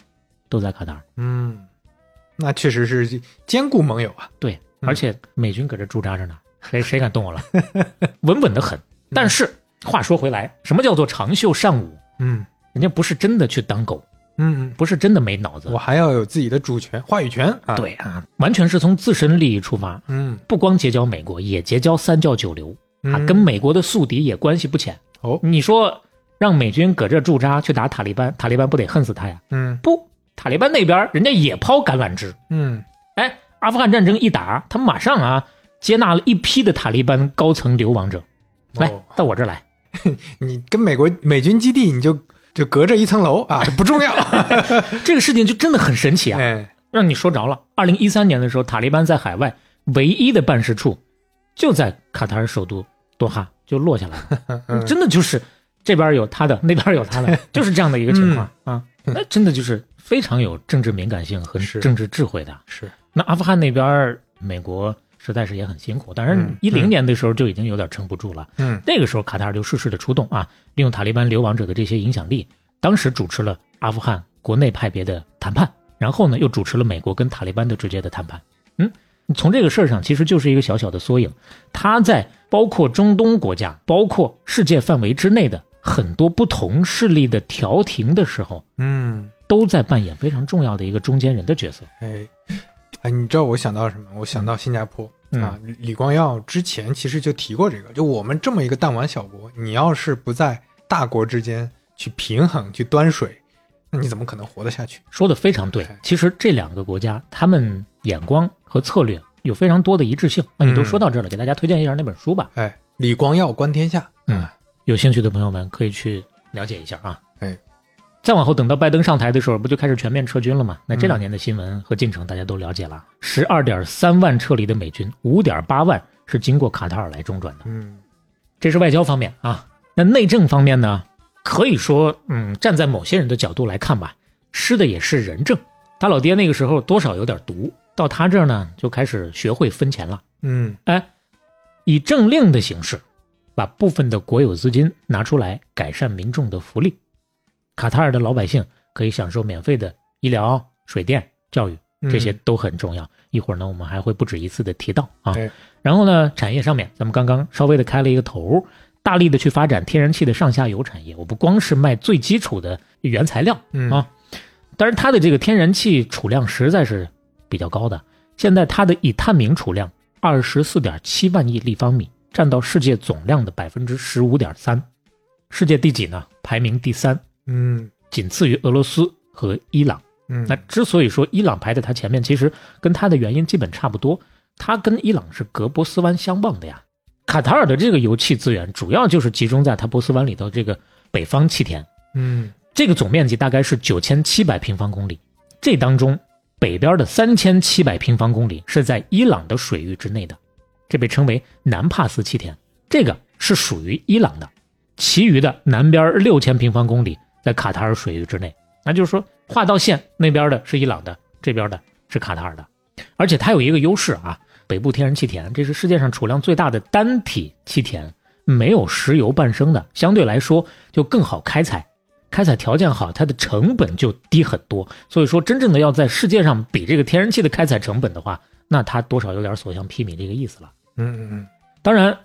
都在卡塔尔。嗯，那确实是坚固盟友啊。对，而且美军搁这驻扎着呢，谁谁敢动我了？<laughs> 稳稳的很。但是话说回来，什么叫做长袖善舞？嗯，人家不是真的去当狗。嗯，不是真的没脑子，我还要有自己的主权、话语权啊！对啊，完全是从自身利益出发。嗯，不光结交美国，也结交三教九流啊，跟美国的宿敌也关系不浅。哦，你说让美军搁这驻扎去打塔利班，塔利班不得恨死他呀？嗯，不，塔利班那边人家也抛橄榄枝。嗯，哎，阿富汗战争一打，他马上啊接纳了一批的塔利班高层流亡者，来到我这儿来。<laughs> 你跟美国美军基地，你就。就隔着一层楼啊，不重要。<laughs> 这个事情就真的很神奇啊！哎，让你说着了。二零一三年的时候，塔利班在海外唯一的办事处就在卡塔尔首都多哈就落下来了。<laughs> 真的就是这边有他的，<laughs> 那边有他的，就是这样的一个情况啊。那真的就是非常有政治敏感性和政治智慧的。是。那阿富汗那边，美国。实在是也很辛苦，当然一零年的时候就已经有点撑不住了。嗯，那个时候卡塔尔就适时的出动啊，利用塔利班流亡者的这些影响力，当时主持了阿富汗国内派别的谈判，然后呢又主持了美国跟塔利班的直接的谈判。嗯，从这个事儿上其实就是一个小小的缩影，他在包括中东国家、包括世界范围之内的很多不同势力的调停的时候，嗯，都在扮演非常重要的一个中间人的角色。哎，哎，你知道我想到什么？我想到新加坡。啊，李光耀之前其实就提过这个，就我们这么一个弹丸小国，你要是不在大国之间去平衡、去端水，那你怎么可能活得下去？说的非常对。其实这两个国家，他们眼光和策略有非常多的一致性。那你都说到这儿了，给大家推荐一下那本书吧。哎，李光耀观天下。嗯，有兴趣的朋友们可以去了解一下啊。哎。再往后，等到拜登上台的时候，不就开始全面撤军了吗？那这两年的新闻和进程大家都了解了。十二点三万撤离的美军，五点八万是经过卡塔尔来中转的。嗯，这是外交方面啊。那内政方面呢？可以说，嗯，站在某些人的角度来看吧，失的也是人政。他老爹那个时候多少有点毒，到他这儿呢，就开始学会分钱了。嗯，哎，以政令的形式，把部分的国有资金拿出来改善民众的福利。卡塔尔的老百姓可以享受免费的医疗、水电、教育，这些都很重要。一会儿呢，我们还会不止一次的提到啊。然后呢，产业上面，咱们刚刚稍微的开了一个头，大力的去发展天然气的上下游产业。我不光是卖最基础的原材料嗯啊。但是它的这个天然气储量实在是比较高的，现在它的已探明储量二十四点七万亿立方米，占到世界总量的百分之十五点三。世界第几呢？排名第三，嗯仅次于俄罗斯和伊朗。嗯，那之所以说伊朗排在它前面，其实跟它的原因基本差不多。它跟伊朗是隔波斯湾相望的呀。卡塔尔的这个油气资源主要就是集中在它波斯湾里头这个北方气田，嗯这个总面积大概是九千七百平方公里。这当中，北边的三千七百平方公里是在伊朗的水域之内的，这被称为南帕斯气田，这个是属于伊朗的。其余的南边六千平方公里在卡塔尔水域之内，那就是说划到线那边的是伊朗的，这边的是卡塔尔的。而且它有一个优势啊，北部天然气田这是世界上储量最大的单体气田，没有石油伴生的，相对来说就更好开采。开采条件好，它的成本就低很多。所以说，真正的要在世界上比这个天然气的开采成本的话，那它多少有点所向披靡这个意思了。嗯嗯嗯当然，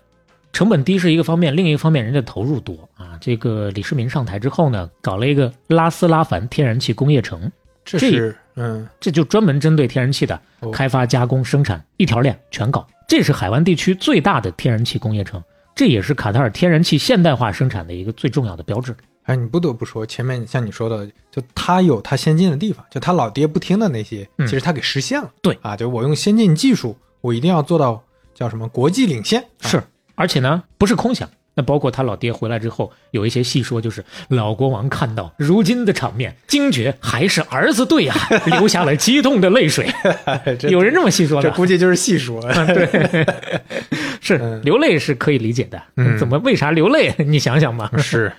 成本低是一个方面，另一个方面人家投入多啊。这个李世民上台之后呢，搞了一个拉斯拉凡天然气工业城，这这是嗯这就专门针对天然气的哦开发、加工、生产一条链全搞。这是海湾地区最大的天然气工业城，这也是卡塔尔天然气现代化生产的一个最重要的标志。哎，你不得不说，前面像你说的，就他有他先进的地方，就他老爹不听的那些，嗯其实他给实现了。对啊，就我用先进技术，我一定要做到叫什么国际领先。啊是，而且呢，不是空想。那包括他老爹回来之后，有一些戏说，就是老国王看到如今的场面，惊觉还是儿子对呀、<laughs> 流下了激动的泪水。<laughs> 这有人这么戏说的，这估计就是细说。对，<laughs> 是嗯流泪是可以理解的。嗯怎么为啥流泪？你想想吧。是，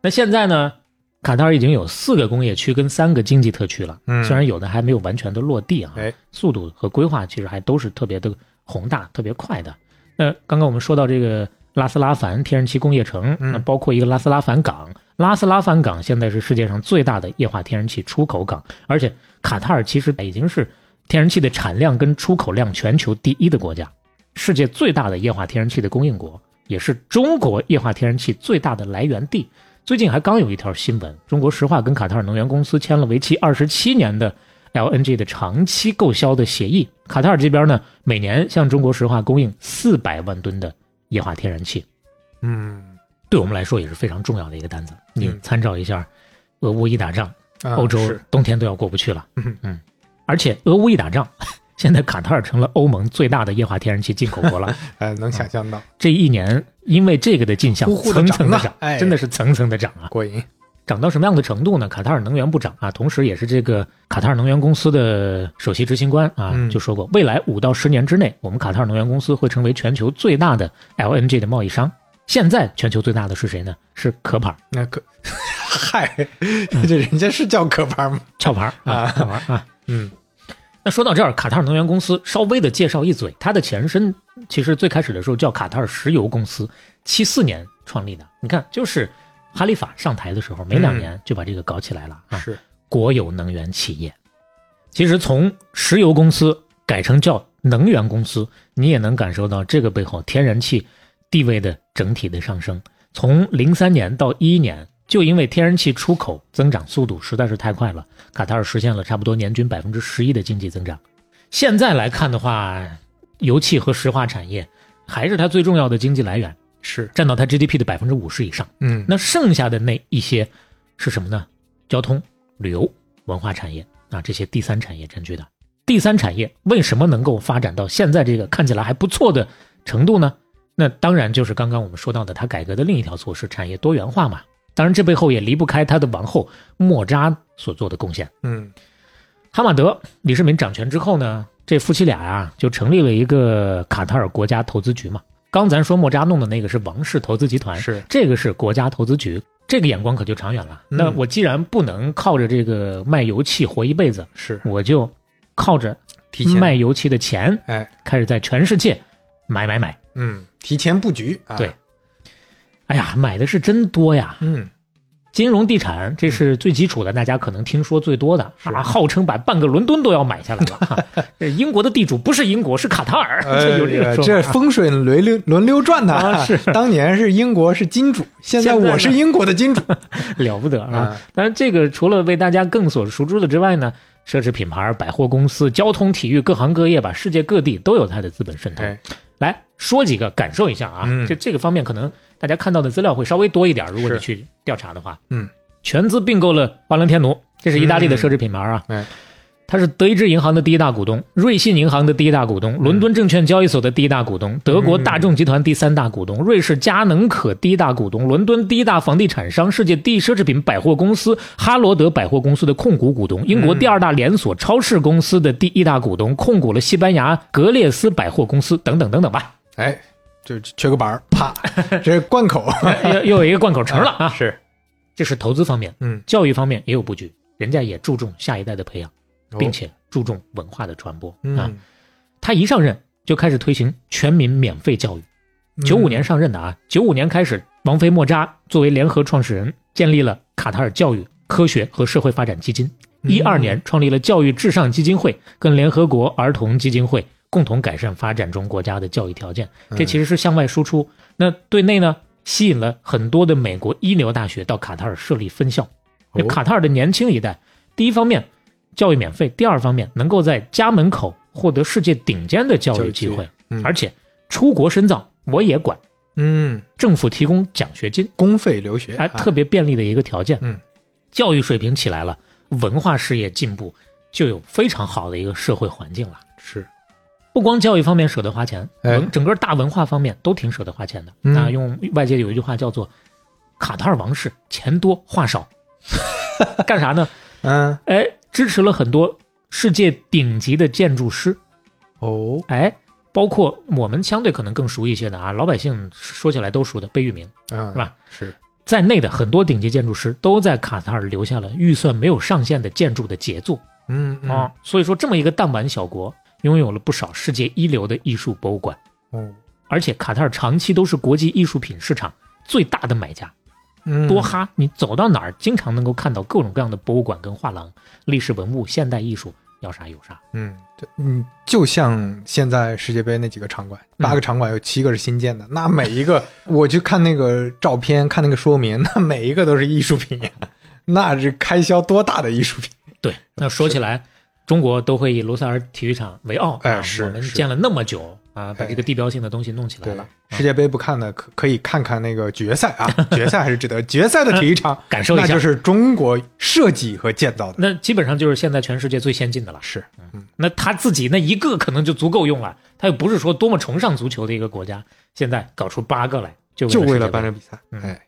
那现在呢，卡塔尔已经有四个工业区跟三个经济特区了，嗯虽然有的还没有完全的落地啊，哎，速度和规划其实还都是特别的宏大、特别快的。那刚刚我们说到这个拉斯拉凡天然气工业城，嗯那包括一个拉斯拉凡港，拉斯拉凡港现在是世界上最大的液化天然气出口港，而且卡塔尔其实已经是天然气的产量跟出口量全球第一的国家，世界最大的液化天然气的供应国，也是中国液化天然气最大的来源地。最近还刚有一条新闻，中国石化跟卡塔尔能源公司签了为期二十七年的 LNG 的长期购销的协议。卡塔尔这边呢，每年向中国石化供应四百万吨的液化天然气，嗯，对我们来说也是非常重要的一个单子。你嗯参照一下，俄乌一打仗，啊欧洲冬天都要过不去了。嗯嗯，而且俄乌一打仗，<laughs> 现在卡塔尔成了欧盟最大的液化天然气进口国了。呃，<laughs> 能想象到这一年，因为这个的进项层层的涨，哎真的是层层的涨啊！过瘾。涨到什么样的程度呢？卡塔尔能源部长啊，同时也是这个卡塔尔能源公司的首席执行官啊，嗯就说过，未来五到十年之内，我们卡塔尔能源公司会成为全球最大的 LNG 的贸易商。现在全球最大的是谁呢？是壳牌、那可，嗨，这人家是叫壳牌吗？壳牌啊，啊壳牌啊。嗯那说到这儿，卡塔尔能源公司稍微的介绍一嘴，它的前身其实最开始的时候叫卡塔尔石油公司，七四年创立的。你看，就是哈里法上台的时候，没两年就把这个搞起来了啊。是，国有能源企业。其实从石油公司改成叫能源公司，你也能感受到这个背后天然气地位的整体的上升。从零三年到一一年，就因为天然气出口增长速度实在是太快了，卡塔尔实现了差不多年均百分之十一的经济增长。现在来看的话，油气和石化产业还是它最重要的经济来源，是，占到它 GDP 的百分之五十以上。嗯那剩下的那一些是什么呢？交通、旅游、文化产业啊，这些第三产业占据的。第三产业为什么能够发展到现在这个看起来还不错的程度呢？那当然就是刚刚我们说到的，它改革的另一条措施——产业多元化嘛。当然，这背后也离不开他的王后莫扎所做的贡献。嗯哈马德李世民掌权之后呢，这夫妻俩啊就成立了一个卡塔尔国家投资局嘛。刚咱说莫扎弄的那个是王室投资集团，是。这个是国家投资局，这个眼光可就长远了。嗯。那我既然不能靠着这个卖油气活一辈子，是，我就靠着卖油气的钱哎。开始在全世界买买买。嗯提前布局啊，对。哎呀，买的是真多呀！嗯金融地产这是最基础的，大家可能听说最多的啊，号称把半个伦敦都要买下来了。<laughs> 这英国的地主不是英国，是卡塔尔。<laughs> 有这个这风水轮流轮流转的。是，当年是英国是金主，现在我是英国的金主，<laughs> 了不得啊！当然，这个除了为大家更所熟知的之外呢，奢侈品牌、百货公司、交通、体育各行各业吧，世界各地都有它的资本渗透。来说几个感受一下啊，这这个方面可能。大家看到的资料会稍微多一点，如果你去调查的话，嗯，全资并购了华伦天奴，这是意大利的奢侈品牌啊，嗯，它是德意志银行的第一大股东，瑞信银行的第一大股东，伦敦证券交易所的第一大股东，德国大众集团第三大股东，瑞士佳能可第一大股东，伦敦第一大房地产商，世界第一奢侈品百货公司哈罗德百货公司的控股股东，英国第二大连锁超市公司的第一大股东，控股了西班牙格列斯百货公司等等等等吧，哎。就缺个板儿，<laughs> 啪，这是贯口，<laughs> 又又有一个贯口成了啊！是，这是投资方面，嗯，教育方面也有布局，人家也注重下一代的培养，并且注重文化的传播啊。他一上任就开始推行全民免费教育，九五年上任的啊，九五年开始，王菲莫扎作为联合创始人，建立了卡塔尔教育、科学和社会发展基金，一二年创立了教育至上基金会，跟联合国儿童基金会。共同改善发展中国家的教育条件，这其实是向外输出。那对内呢，吸引了很多的美国一流大学到卡塔尔设立分校。那卡塔尔的年轻一代，第一方面教育免费，第二方面能够在家门口获得世界顶尖的教育机会，而且出国深造我也管。嗯，政府提供奖学金，公费留学，还特别便利的一个条件。嗯，教育水平起来了，文化事业进步，就有非常好的一个社会环境了。是。不光教育方面舍得花钱，文整个大文化方面都挺舍得花钱的。那用外界有一句话叫做“卡塔尔王室钱多话少”，<laughs> 干啥呢？嗯，哎，支持了很多世界顶级的建筑师。哦，哎，包括我们相对可能更熟一些的啊，老百姓说起来都熟的贝聿铭，嗯是吧？是在内的很多顶级建筑师都在卡塔尔留下了预算没有上限的建筑的杰作。嗯啊，所以说这么一个弹丸小国。拥有了不少世界一流的艺术博物馆，哦，而且卡塔尔长期都是国际艺术品市场最大的买家。多哈，你走到哪儿，经常能够看到各种各样的博物馆跟画廊，历史文物、现代艺术，要啥有啥。嗯，嗯，就像现在世界杯那几个场馆，八个场馆有七个是新建的，那每一个，<laughs> 我去看那个照片，看那个说明，<laughs> 那每一个都是艺术品呀，那是开销多大的艺术品？对，那说起来。中国都会以卢塞尔体育场为傲，哎，是我们建了那么久啊，把这个地标性的东西弄起来了。世界杯不看的，可可以看看那个决赛啊，<laughs> 决赛还是值得。决赛的体育场 <laughs> 感受一下，那就是中国设计和建造的，那基本上就是现在全世界最先进的了。是，嗯，那他自己那一个可能就足够用了，他又不是说多么崇尚足球的一个国家，现在搞出八个来，就就为了办这比赛。哎，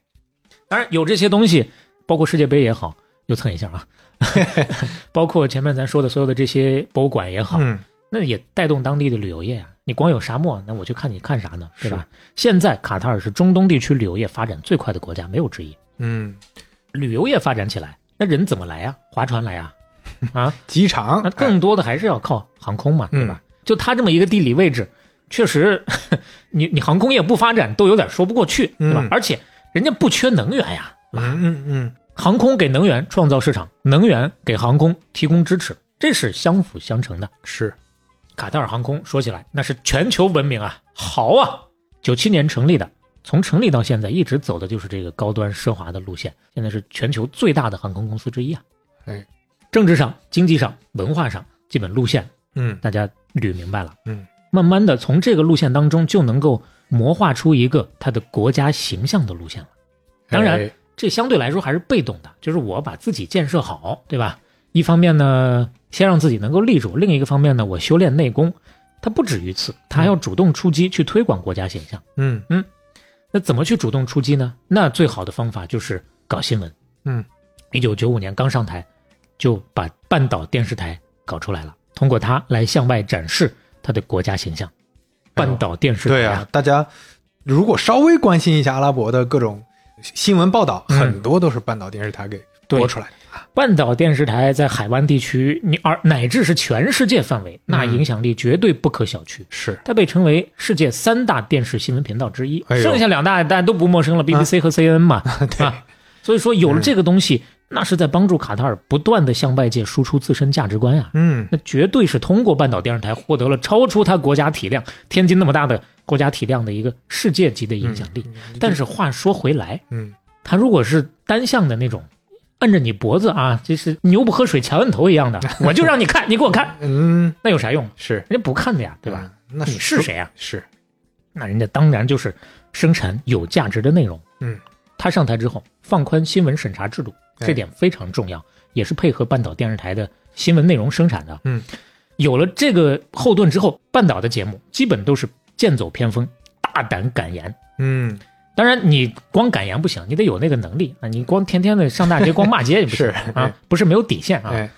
当然有这些东西，包括世界杯也好，又蹭一下啊。<laughs> 包括前面咱说的所有的这些博物馆也好，那也带动当地的旅游业啊。你光有沙漠，那我去看你看啥呢？对吧？现在卡塔尔是中东地区旅游业发展最快的国家，没有之一。嗯，旅游业发展起来，那人怎么来呀？划船来呀？<laughs> 啊，机场？那更多的还是要靠航空嘛，对吧？就它这么一个地理位置，确实，<laughs> 你你航空业不发展都有点说不过去，对吧？而且人家不缺能源呀。嗯嗯嗯。航空给能源创造市场，能源给航空提供支持，这是相辅相成的。是，卡塔尔航空说起来那是全球闻名啊，豪啊！九七年成立的，从成立到现在一直走的就是这个高端奢华的路线，现在是全球最大的航空公司之一啊。哎，政治上、经济上、文化上，基本路线，嗯，大家捋明白了，嗯，慢慢的从这个路线当中就能够谋划出一个它的国家形象的路线了。当然。这相对来说还是被动的，就是我把自己建设好，对吧？一方面呢，先让自己能够立住；另一个方面呢，我修炼内功。它不止于此，他还要主动出击去推广国家形象。嗯嗯，那怎么去主动出击呢？那最好的方法就是搞新闻。嗯，一九九五年刚上台，就把半岛电视台搞出来了，通过它来向外展示它的国家形象。半岛电视台，对啊，大家如果稍微关心一下阿拉伯的各种。新闻报道很多都是半岛电视台给播出来的。半岛电视台在海湾地区，你而乃至是全世界范围，那影响力绝对不可小觑。是，它被称为世界三大电视新闻频道之一。剩下两大大家都不陌生了，BBC 和 CNN 嘛。<laughs> 对，所以说有了这个东西，那是在帮助卡塔尔不断的向外界输出自身价值观呀。嗯，那绝对是通过半岛电视台获得了超出他国家体量天津那么大的国家体量的一个世界级的影响力。但是话说回来，嗯，他如果是单向的那种。摁着你脖子啊，就是牛不喝水强摁头一样的，<laughs> 我就让你看，你给我看，嗯，那有啥用？是人家不看的呀，对吧？那你是谁啊？是，那人家当然就是生产有价值的内容。嗯，他上台之后放宽新闻审查制度，这点非常重要，也是配合半岛电视台的新闻内容生产的。嗯，有了这个后盾之后，半岛的节目基本都是剑走偏锋，大胆敢言。嗯。当然，你光敢言不行，你得有那个能力啊！你光天天的上大街光骂街也不是啊，不是没有底线啊，哎、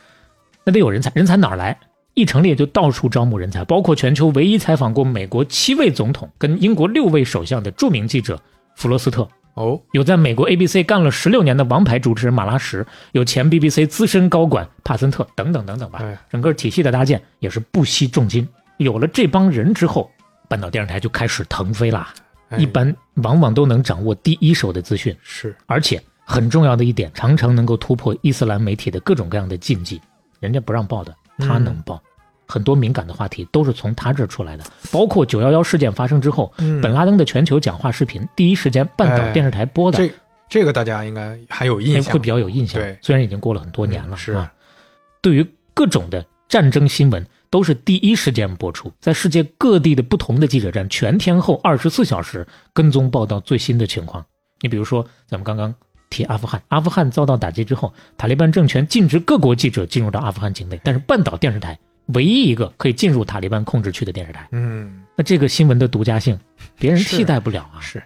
那得有人才，人才哪儿来？一成立就到处招募人才，包括全球唯一采访过美国七位总统跟英国六位首相的著名记者弗罗斯特，哦，有在美国 ABC 干了十六年的王牌主持人马拉什，有前 BBC 资深高管帕森特等等等等吧，哎、整个体系的搭建也是不惜重金。有了这帮人之后，半岛电视台就开始腾飞啦。哎、一般往往都能掌握第一手的资讯，是，而且很重要的一点，常常能够突破伊斯兰媒体的各种各样的禁忌，人家不让报的，他能报。嗯、很多敏感的话题都是从他这儿出来的，包括九幺幺事件发生之后，嗯、本拉登的全球讲话视频，第一时间半岛电视台播的。哎、这这个大家应该还有印象，会比较有印象。对，虽然已经过了很多年了，嗯、是啊。对于各种的战争新闻。都是第一时间播出，在世界各地的不同的记者站，全天候二十四小时跟踪报道最新的情况。你比如说，咱们刚刚提阿富汗，阿富汗遭到打击之后，塔利班政权禁止各国记者进入到阿富汗境内，但是半岛电视台唯一一个可以进入塔利班控制区的电视台。嗯，那这个新闻的独家性，别人替代不了啊。是，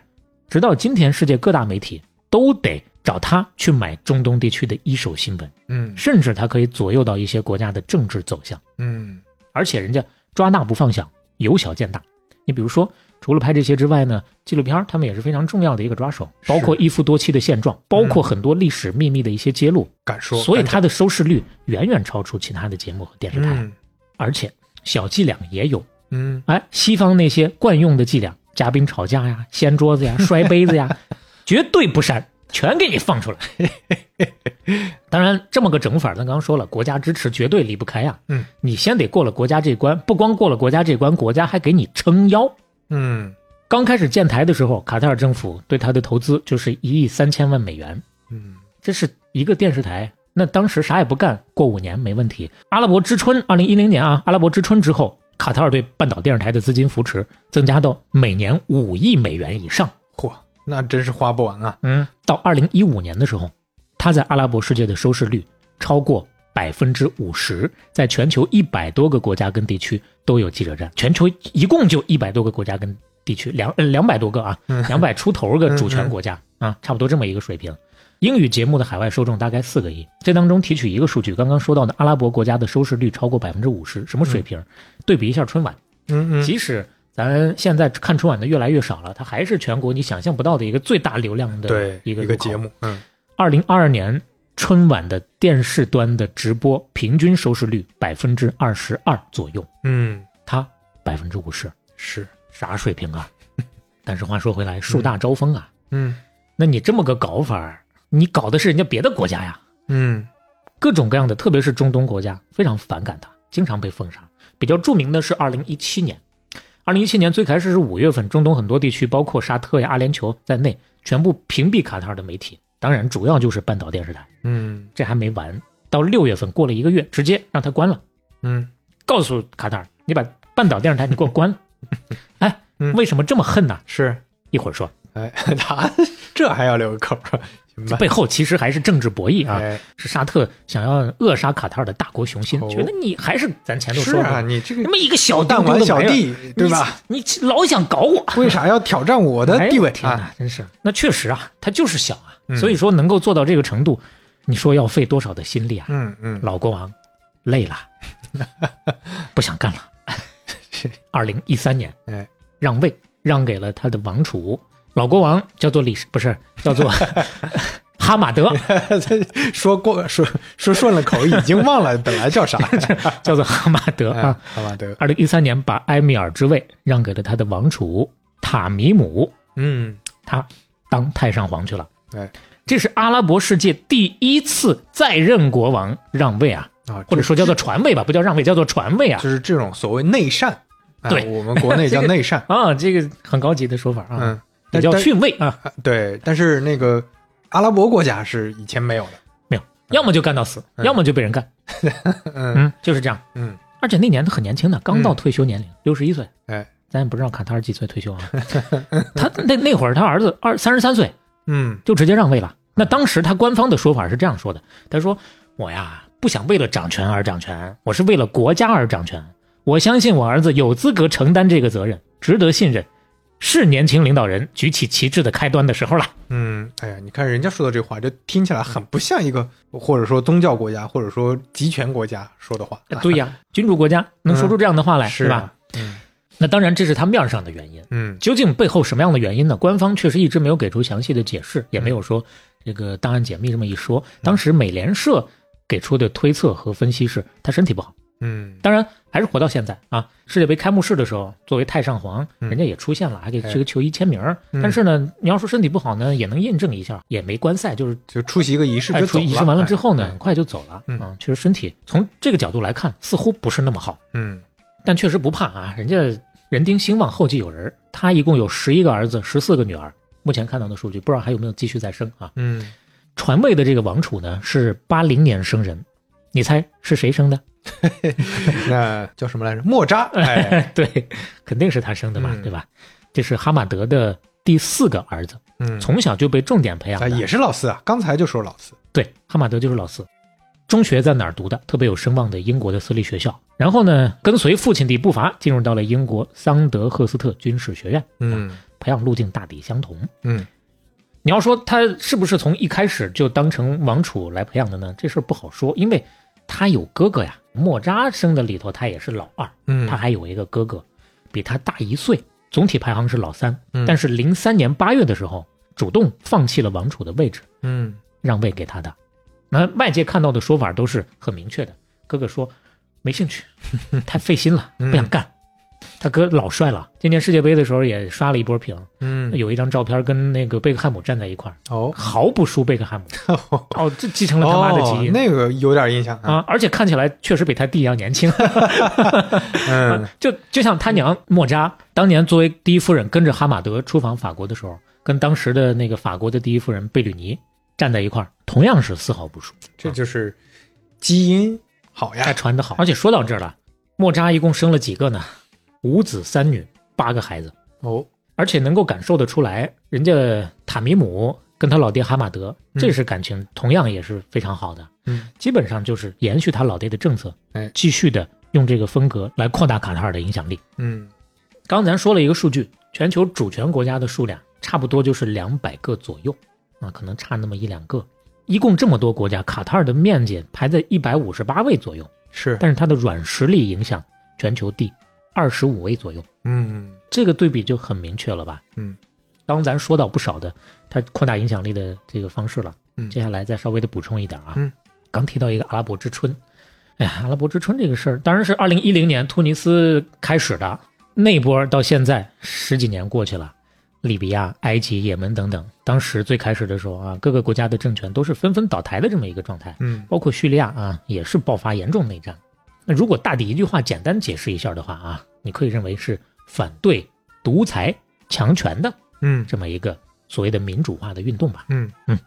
直到今天，世界各大媒体都得找他去买中东地区的一手新闻。嗯，甚至他可以左右到一些国家的政治走向。嗯。而且人家抓大不放小，由小见大。你比如说，除了拍这些之外呢，纪录片他们也是非常重要的一个抓手，包括一夫多妻的现状，包括很多历史秘密的一些揭露。敢说，所以它的收视率远远超出其他的节目和电视台。嗯、而且小伎俩也有，嗯，哎，西方那些惯用的伎俩，嘉宾吵架呀、掀桌子呀、摔杯子呀，<laughs> 绝对不删。全给你放出来，当然这么个整法，咱刚刚说了，国家支持绝对离不开呀。嗯，你先得过了国家这关，不光过了国家这关，国家还给你撑腰。嗯，刚开始建台的时候，卡塔尔政府对他的投资就是一亿三千万美元。嗯，这是一个电视台，那当时啥也不干，过五年没问题。阿拉伯之春，二零一零年啊，阿拉伯之春之后，卡塔尔对半岛电视台的资金扶持增加到每年五亿美元以上。嚯！那真是花不完啊！嗯，到二零一五年的时候，他在阿拉伯世界的收视率超过百分之五十，在全球一百多个国家跟地区都有记者站，全球一共就一百多个国家跟地区，两呃两百多个啊，两百出头个主权国家啊，差不多这么一个水平。英语节目的海外受众大概四个亿，这当中提取一个数据，刚刚说到的阿拉伯国家的收视率超过百分之五十，什么水平？对比一下春晚，嗯嗯，即使。咱现在看春晚的越来越少了，它还是全国你想象不到的一个最大流量的一个一个节目。嗯，二零二二年春晚的电视端的直播平均收视率百分之二十二左右，嗯，它百分之五十，是。啥水平啊？<laughs> 但是话说回来，树大招风啊，嗯，那你这么个搞法，你搞的是人家别的国家呀，嗯，各种各样的，特别是中东国家非常反感他，经常被封杀。比较著名的是二零一七年。二零一七年最开始是五月份，中东很多地区，包括沙特呀、阿联酋在内，全部屏蔽卡塔尔的媒体。当然，主要就是半岛电视台。嗯，这还没完，到六月份过了一个月，直接让他关了。嗯，告诉卡塔尔，你把半岛电视台你给我关了。<laughs> 哎，为什么这么恨呢？是一会儿说。哎，他 <laughs> 这还要留个口儿，行吧？背后其实还是政治博弈啊，哎是沙特想要扼杀卡塔尔的大国雄心，哦觉得你还是咱前头说过，啊，你这个那么一个小弹丸小弟，对吧？你？你老想搞我，为啥要挑战我的地位哎、天真是，那确实啊，他就是小啊，嗯所以说能够做到这个程度，你说要费多少的心力啊？嗯嗯，<laughs> 老国王累了，不想干了。<laughs> 二零一三年，哎，让位让给了他的王储，老国王叫做李，不是 <laughs> 叫做 <laughs> 哈马德，<laughs> 说过说说顺了口，已经忘了本来叫啥叫做哈马德哎啊。哈马，德，二零一三年把埃米尔之位让给了他的王储塔米姆，嗯，他当太上皇去了。哎，这是阿拉伯世界第一次在任国王让位啊，啊，或者说叫做传位吧，不叫让位，叫做传位啊。就是这种所谓内禅。啊对我们国内叫内禅。啊，这个很高级的说法啊，嗯，也叫但逊位啊，啊对，但是那个阿拉伯国家是以前没有的。没有，要么就干到死，嗯要么就被人干，<laughs> 嗯嗯，就是这样。嗯，而且那年他很年轻的，刚到退休年龄，六十一岁。哎，咱也不知道卡塔尔几岁退休啊？<laughs> 他那那会儿他儿子二三十三岁嗯就直接让位了。那当时他官方的说法是这样说的：他说我呀不想为了掌权而掌权，我是为了国家而掌权。我相信我儿子有资格承担这个责任，值得信任，是年轻领导人举起旗帜的开端的时候了。嗯，哎呀，你看人家说的这话，就听起来很不像一个或者说宗教国家或者说集权国家说的话。对呀，君主国家能说出这样的话来，是吧啊？嗯那当然这是他面上的原因。嗯究竟背后什么样的原因呢？官方确实一直没有给出详细的解释，也没有说这个档案解密这么一说。当时美联社给出的推测和分析是他身体不好，嗯当然还是活到现在啊。世界杯开幕式的时候，作为太上皇，嗯人家也出现了，还给哎这个球衣签名但是呢，你要说身体不好呢，也能印证一下，也没观赛，就是就出席一个仪式哎就。出仪式完了之后呢，哎很快就走了。嗯啊，确实身体从这个角度来看，似乎不是那么好。嗯但确实不怕啊，人家人丁兴旺，后继有人。他一共有十一个儿子，十四个女儿。目前看到的数据，不知道还有没有继续再生啊？嗯，传位的这个王储呢是八零年生人，你猜是谁生的？<laughs> 那叫什么来着？莫扎。<laughs> 哎，对，肯定是他生的嘛，嗯对吧？这是哈马德的第四个儿子，嗯，从小就被重点培养也是老四啊，刚才就说老四。对，哈马德就是老四。中学在哪儿读的？特别有声望的英国的私立学校。然后呢，跟随父亲的步伐，进入到了英国桑德赫斯特军事学院。嗯培养路径大抵相同。嗯你要说他是不是从一开始就当成王储来培养的呢？这事儿不好说，因为他有哥哥呀。莫扎生的里头，他也是老二，嗯，他还有一个哥哥，比他大一岁，总体排行是老三。嗯但是零三年八月的时候，主动放弃了王储的位置，嗯让位给他的。那外界看到的说法都是很明确的，哥哥说没兴趣，<laughs> 太费心了，不想干。他哥老帅了，今年世界杯的时候也刷了一波屏，嗯有一张照片跟那个贝克汉姆站在一块儿，哦毫不输贝克汉姆。<laughs> 哦，这继承了他妈的基哦因、那个有点印象啊。啊！而且看起来确实比他弟要年轻。嗯 <laughs> 就就像他娘莫扎当年作为第一夫人跟着哈马德出访法国的时候，跟当时的那个法国的第一夫人贝吕尼站在一块儿，同样是丝毫不输。这就是基因好呀还。传的好。而且说到这儿了，莫扎一共生了几个呢？五子三女，八个孩子。哦，而且能够感受得出来，人家塔米姆跟他老爹哈马德，嗯这是感情同样也是非常好的，嗯基本上就是延续他老爹的政策，哎继续的用这个风格来扩大卡塔尔的影响力。嗯刚咱说了一个数据，全球主权国家的数量差不多就是两百个左右，啊，可能差那么一两个。一共这么多国家，卡塔尔的面积排在一百五十八位左右，是但是它的软实力影响全球第二十五位左右。嗯这个对比就很明确了吧？嗯，刚咱说到不少的它扩大影响力的这个方式了，嗯接下来再稍微的补充一点啊。嗯，刚提到一个阿拉伯之春，哎呀，阿拉伯之春这个事儿，当然是二零一零年突尼斯开始的，那波到现在十几年过去了。利比亚、埃及、也门等等，当时最开始的时候啊，各个国家的政权都是纷纷倒台的这么一个状态。嗯包括叙利亚啊，也是爆发严重内战。那如果大抵一句话简单解释一下的话啊，你可以认为是反对独裁强权的嗯这么一个所谓的民主化的运动吧。嗯嗯，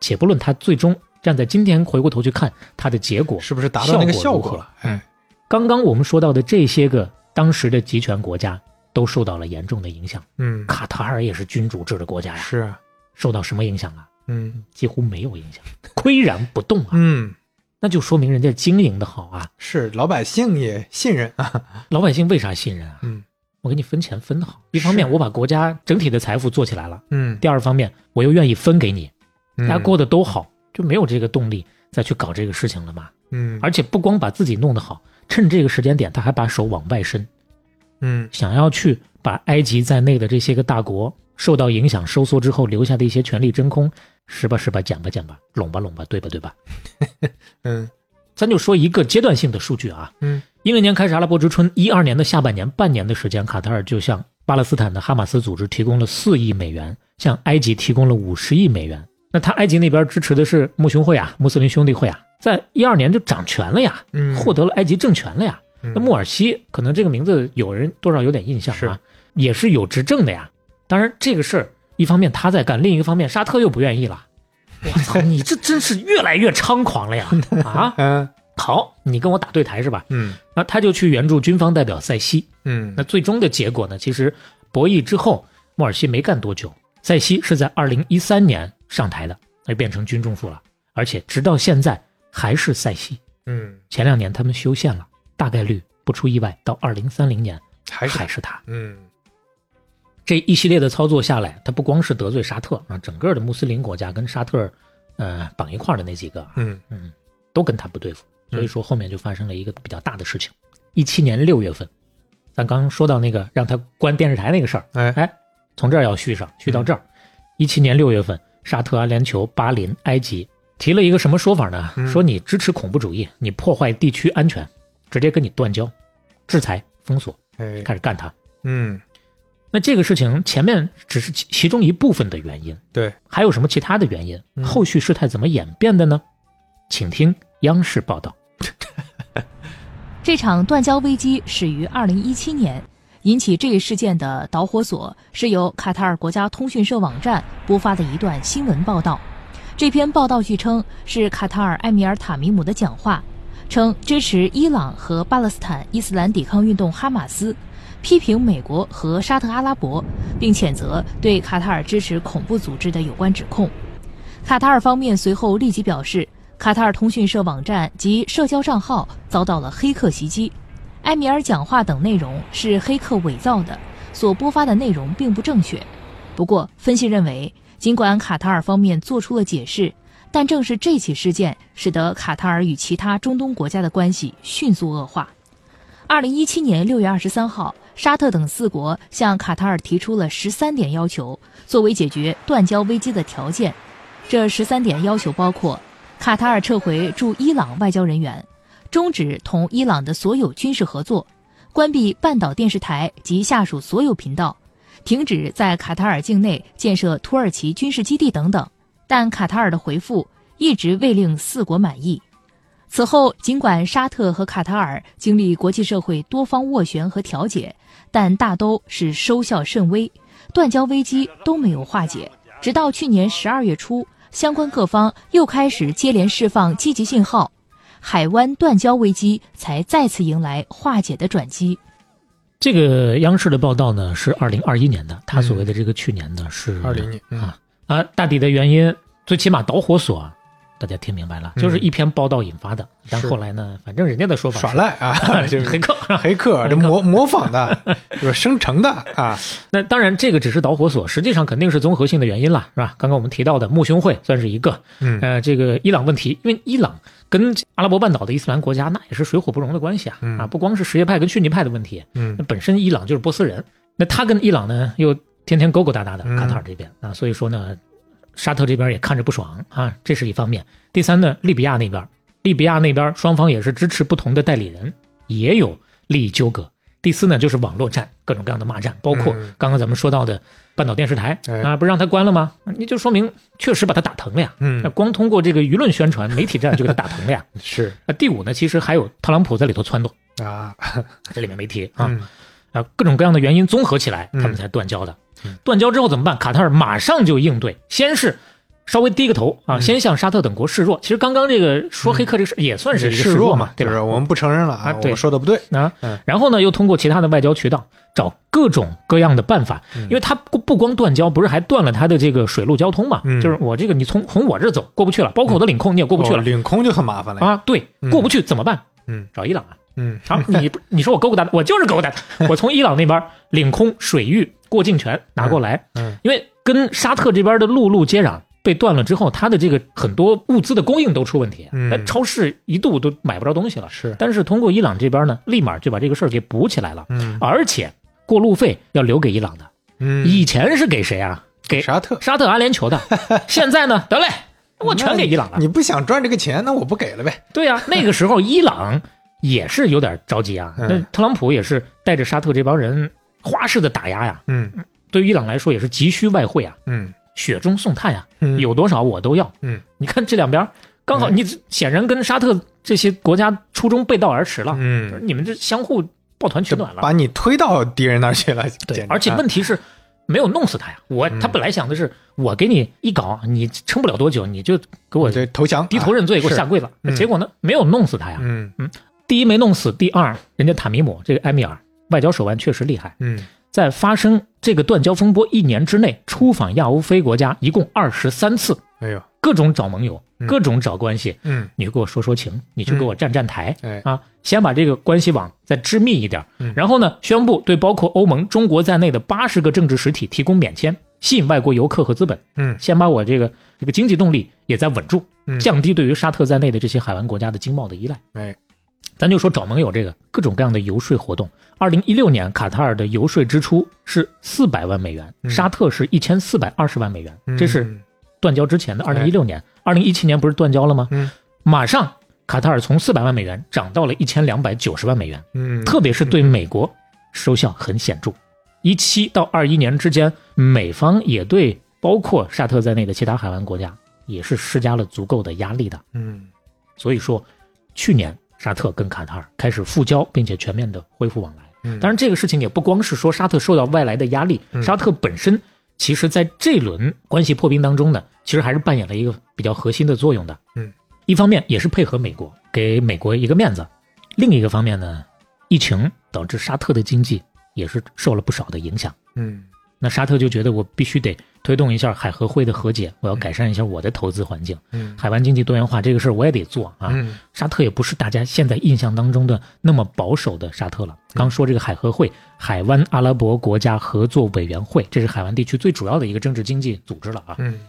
且不论它最终站在今天回过头去看它的结果是不是达到那个效果了？哎，刚刚我们说到的这些个当时的集权国家都受到了严重的影响。嗯，卡塔尔也是君主制的国家呀，是啊，受到什么影响啊？嗯几乎没有影响，<laughs> 岿然不动啊。嗯，那就说明人家经营的好啊。是老百姓也信任啊。<laughs> 老百姓为啥信任啊？嗯我给你分钱分的好，一方面我把国家整体的财富做起来了，嗯，第二方面我又愿意分给你，大大家过得都好，就没有这个动力再去搞这个事情了嘛。嗯而且不光把自己弄得好，趁这个时间点他还把手往外伸，嗯想要去把埃及在内的这些个大国受到影响收缩之后留下的一些权力真空，拾吧拾吧捡吧讲吧，拢吧拢吧，对吧对吧？<laughs> 嗯咱就说一个阶段性的数据啊，嗯一零年开始阿拉伯之春，一二年的下半年半年的时间，卡塔尔就向巴勒斯坦的哈马斯组织提供了四亿美元，向埃及提供了五十亿美元。那他埃及那边支持的是穆兄会啊，穆斯林兄弟会啊，在一二年就掌权了呀，获得了埃及政权了呀。那穆尔西可能这个名字有人多少有点印象啊，也是有执政的呀。当然这个事儿一方面他在干，另一个方面沙特又不愿意了。我操，你这真是越来越猖狂了呀！<laughs> 啊，嗯，好，你跟我打对台是吧？嗯，那他就去援助军方代表塞西。嗯，那最终的结果呢？其实博弈之后，莫尔西没干多久，塞西是在二零一三年上台的，那变成军政府了，而且直到现在还是塞西。嗯，前两年他们修宪了，大概率不出意外，到二零三零年还还是他。嗯。这一系列的操作下来，他不光是得罪沙特啊，整个的穆斯林国家跟沙特，呃，绑一块的那几个，嗯嗯，都跟他不对付。所以说后面就发生了一个比较大的事情。一七年六月份，咱刚说到那个让他关电视台那个事儿，哎哎，从这儿要续上，续到这儿。一七年六月份，沙特、阿联酋、巴林、埃及提了一个什么说法呢？说你支持恐怖主义，你破坏地区安全，直接跟你断交、制裁、封锁，开始干他。嗯。那这个事情前面只是其其中一部分的原因，对，还有什么其他的原因？后续事态怎么演变的呢？请听央视报道。<laughs> 这场断交危机始于二零一七年，引起这一事件的导火索是由卡塔尔国家通讯社网站播发的一段新闻报道。这篇报道据称是卡塔尔埃米尔塔米姆的讲话，称支持伊朗和巴勒斯坦伊斯兰抵抗运动哈马斯。批评美国和沙特阿拉伯，并谴责对卡塔尔支持恐怖组织的有关指控。卡塔尔方面随后立即表示，卡塔尔通讯社网站及社交账号遭到了黑客袭击，埃米尔讲话等内容是黑客伪造的，所播发的内容并不正确。不过，分析认为，尽管卡塔尔方面做出了解释，但正是这起事件使得卡塔尔与其他中东国家的关系迅速恶化。二零一七年六月二十三号。沙特等四国向卡塔尔提出了十三点要求，作为解决断交危机的条件。这十三点要求包括：卡塔尔撤回驻伊朗外交人员，终止同伊朗的所有军事合作，关闭半岛电视台及下属所有频道，停止在卡塔尔境内建设土耳其军事基地等等。但卡塔尔的回复一直未令四国满意。此后，尽管沙特和卡塔尔经历国际社会多方斡旋和调解。但大都是收效甚微，断交危机都没有化解。直到去年十二月初，相关各方又开始接连释放积极信号，海湾断交危机才再次迎来化解的转机。这个央视的报道呢是二零二一年的，他所谓的这个去年呢是二零年啊啊，大抵的原因，最起码导火索。大家听明白了，就是一篇报道引发的。但后来呢，反正人家的说法耍赖啊，<laughs> 就是 <laughs> 黑客，<laughs> 黑客这模模仿的，就是生成的啊。那当然，这个只是导火索，实际上肯定是综合性的原因了，是吧？刚刚我们提到的穆兄会算是一个，嗯，呃，这个伊朗问题，因为伊朗跟阿拉伯半岛的伊斯兰国家那也是水火不容的关系啊，啊，不光是什叶派跟逊尼派的问题，嗯，那本身伊朗就是波斯人，那他跟伊朗呢又天天勾勾搭搭的，卡塔尔这边啊，所以说呢。沙特这边也看着不爽啊，这是一方面。第三呢，利比亚那边，利比亚那边双方也是支持不同的代理人，也有利益纠葛。第四呢，就是网络战，各种各样的骂战，包括刚刚咱们说到的半岛电视台啊，不是让他关了吗？你就说明确实把他打疼了呀。嗯，那光通过这个舆论宣传、媒体战就给他打疼了呀。<laughs> 是。那第五呢，其实还有特朗普在里头撺掇啊，<laughs> 这里面没提啊。啊，各种各样的原因综合起来，他们才断交的。断交之后怎么办？卡塔尔马上就应对，先是稍微低个头啊，先向沙特等国示弱。其实刚刚这个说黑客这个事也算是一个示弱嘛，对吧？我们不承认了啊，我说的不对啊。然后呢，又通过其他的外交渠道找各种各样的办法，因为他不不光断交，不是还断了他的这个水陆交通嘛？就是我这个你从从我这走过不去了，包括我的领空你也过不去了，领空就很麻烦了啊。对，过不去怎么办？嗯，找伊朗啊。嗯，好，你你说我勾勾搭，我就是勾搭，<laughs> 我从伊朗那边领空、水域过境权拿过来。嗯，因为跟沙特这边的陆路接壤被断了之后，它的这个很多物资的供应都出问题，嗯，超市一度都买不着东西了。是，但是通过伊朗这边呢，立马就把这个事儿给补起来了。嗯，而且过路费要留给伊朗的。嗯，以前是给谁啊？给沙特、沙特阿联酋的。<laughs> 现在呢，得嘞，我全给伊朗了。你不想赚这个钱，那我不给了呗。对呀，那个时候伊朗。也是有点着急啊，那特朗普也是带着沙特这帮人花式的打压呀，嗯，对于伊朗来说也是急需外汇啊，嗯，雪中送炭呀，嗯。有多少我都要。嗯，你看这两边刚好，嗯。你显然跟沙特这些国家初衷背道而驰了，嗯，你们这相互抱团取暖了。把你推到敌人那儿去了。对，而且问题是没有弄死他呀，我嗯。他本来想的是我给你一搞，你撑不了多久，你就给我我这投降，低头认罪，给我下跪了。嗯。结果呢，没有弄死他呀。嗯第一没弄死，第二，人家塔米姆这个埃米尔外交手腕确实厉害，嗯。在发生这个断交风波一年之内，出访亚欧非国家一共二十三次，哎呦，各种找盟友，嗯。各种找关系。嗯。你给我说说情，你去给我站站台、哎。啊！先把这个关系网再织密一点，嗯。然后呢，宣布对包括欧盟、中国在内的八十个政治实体提供免签，吸引外国游客和资本。嗯。先把我这个这个经济动力也在稳住，嗯。降低对于沙特在内的这些海湾国家的经贸的依赖。哎咱就说找盟友这个各种各样的游说活动。二零一六年，卡塔尔的游说支出是四百万美元，嗯沙特是一千四百二十万美元，这是嗯断交之前的二零一六年。二零一七年不是断交了吗？嗯马上卡塔尔从四百万美元涨到了一千两百九十万美元，嗯，特别是对美国收效很显著。一七到二一年之间，美方也对包括沙特在内的其他海湾国家也是施加了足够的压力的。嗯所以说，去年沙特跟卡塔尔开始复交，并且全面的恢复往来。嗯，当然，这个事情也不光是说沙特受到外来的压力，嗯沙特本身其实在这轮关系破冰当中呢，其实还是扮演了一个比较核心的作用的。嗯，一方面也是配合美国，给美国一个面子；另一个方面呢，疫情导致沙特的经济也是受了不少的影响。嗯那沙特就觉得我必须得推动一下海合会的和解，我要改善一下我的投资环境，嗯海湾经济多元化这个事儿我也得做啊。嗯沙特也不是大家现在印象当中的那么保守的沙特了。刚说这个海合会，海湾阿拉伯国家合作委员会，这是海湾地区最主要的一个政治经济组织了啊。嗯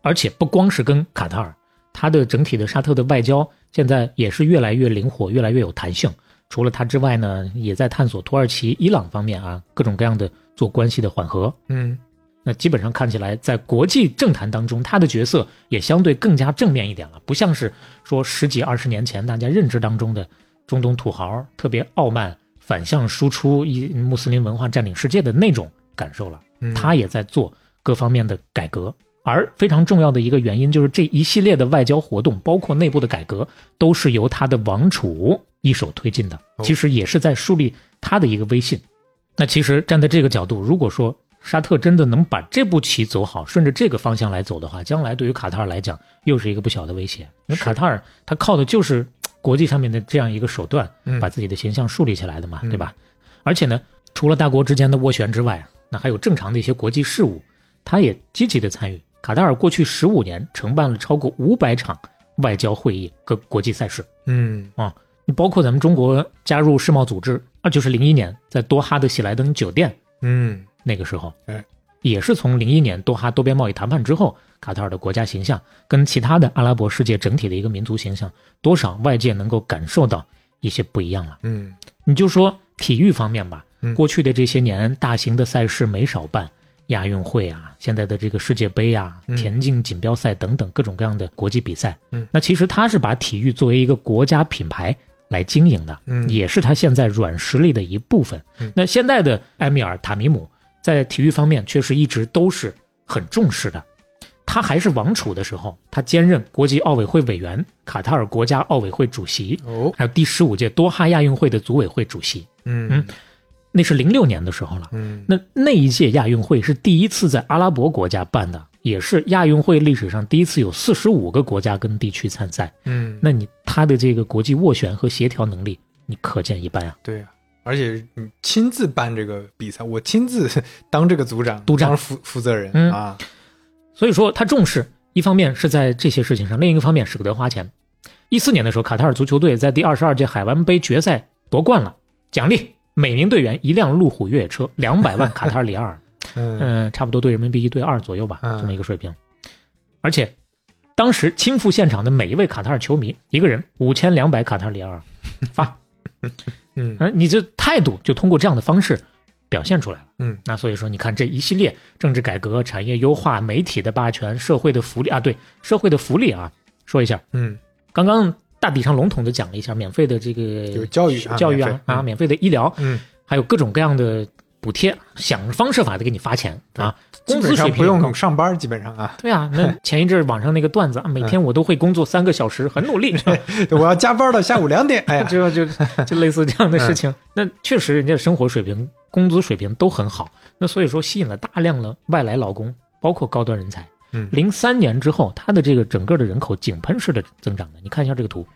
而且不光是跟卡塔尔，它的整体的沙特的外交现在也是越来越灵活，越来越有弹性。除了它之外呢，也在探索土耳其、伊朗方面啊各种各样的做关系的缓和。嗯那基本上看起来，在国际政坛当中，他的角色也相对更加正面一点了，不像是说十几二十年前大家认知当中的中东土豪特别傲慢、反向输出一穆斯林文化占领世界的那种感受了。嗯，他也在做各方面的改革，而非常重要的一个原因就是这一系列的外交活动，包括内部的改革，都是由他的王储一手推进的，哦其实也是在树立他的一个威信。那其实站在这个角度，如果说沙特真的能把这步棋走好，顺着这个方向来走的话，将来对于卡塔尔来讲又是一个不小的威胁。因为卡塔尔它靠的就是国际上面的这样一个手段，嗯把自己的形象树立起来的嘛，嗯对吧？而且呢，除了大国之间的斡旋之外，那还有正常的一些国际事务，他也积极的参与。卡塔尔过去十五年承办了超过五百场外交会议和国际赛事，嗯你包括咱们中国加入世贸组织，啊，就是零一年在多哈的喜来登酒店嗯。那个时候，哎，也是从零一年多哈多边贸易谈判之后，卡塔尔的国家形象跟其他的阿拉伯世界整体的一个民族形象，多少外界能够感受到一些不一样了。嗯。你就说体育方面吧嗯，过去的这些年，大型的赛事没少办，亚运会啊，现在的这个世界杯啊嗯，田径锦标赛等等各种各样的国际比赛嗯，那其实他是把体育作为一个国家品牌来经营的，嗯也是他现在软实力的一部分嗯。那现在的埃米尔塔米姆在体育方面确实一直都是很重视的。他还是王储的时候，他兼任国际奥委会委员、卡塔尔国家奥委会主席，哦还有第十五届多哈亚运会的组委会主席。嗯那是零六年的时候了。嗯那那一届亚运会是第一次在阿拉伯国家办的，也是亚运会历史上第一次有四十五个国家跟地区参赛。嗯，那你他的这个国际斡旋和协调能力，你可见一斑啊。对呀、而且你亲自办这个比赛，我亲自当这个组长、督战当负负责人、嗯啊，所以说他重视，一方面是在这些事情上，另一个方面舍得花钱。一四年的时候，卡塔尔足球队在第二十二届海湾杯决赛夺冠了，奖励每名队员一辆路虎越野车，两百万卡塔尔里亚尔。嗯。嗯，差不多对人民币一对二左右吧，嗯。这么一个水平。而且，当时亲赴现场的每一位卡塔尔球迷，一个人五千两百卡塔尔里尔。发，<laughs> 嗯。嗯，你这态度就通过这样的方式表现出来了。嗯，那所以说，你看这一系列政治改革、产业优化、媒体的霸权、社会的福利啊，对社会的福利啊，说一下，嗯。刚刚大体上笼统的讲了一下免费的这个有教育啊教育啊啊，嗯。免费的医疗，嗯。还有各种各样的补贴，想方设法的给你发钱啊，工资水平不用上班，基本上啊。对啊，那 <laughs> 前一阵网上那个段子啊，每天我都会工作三个小时，很努力，<laughs> 我要加班到下午两点，哎呀，<laughs> 就就就类似这样的事情。那确实，人家生活水平、工资水平都很好，那所以说吸引了大量的外来劳工，包括高端人才。嗯，零三年之后，它的这个整个的人口井喷式的增长的，你看一下这个图。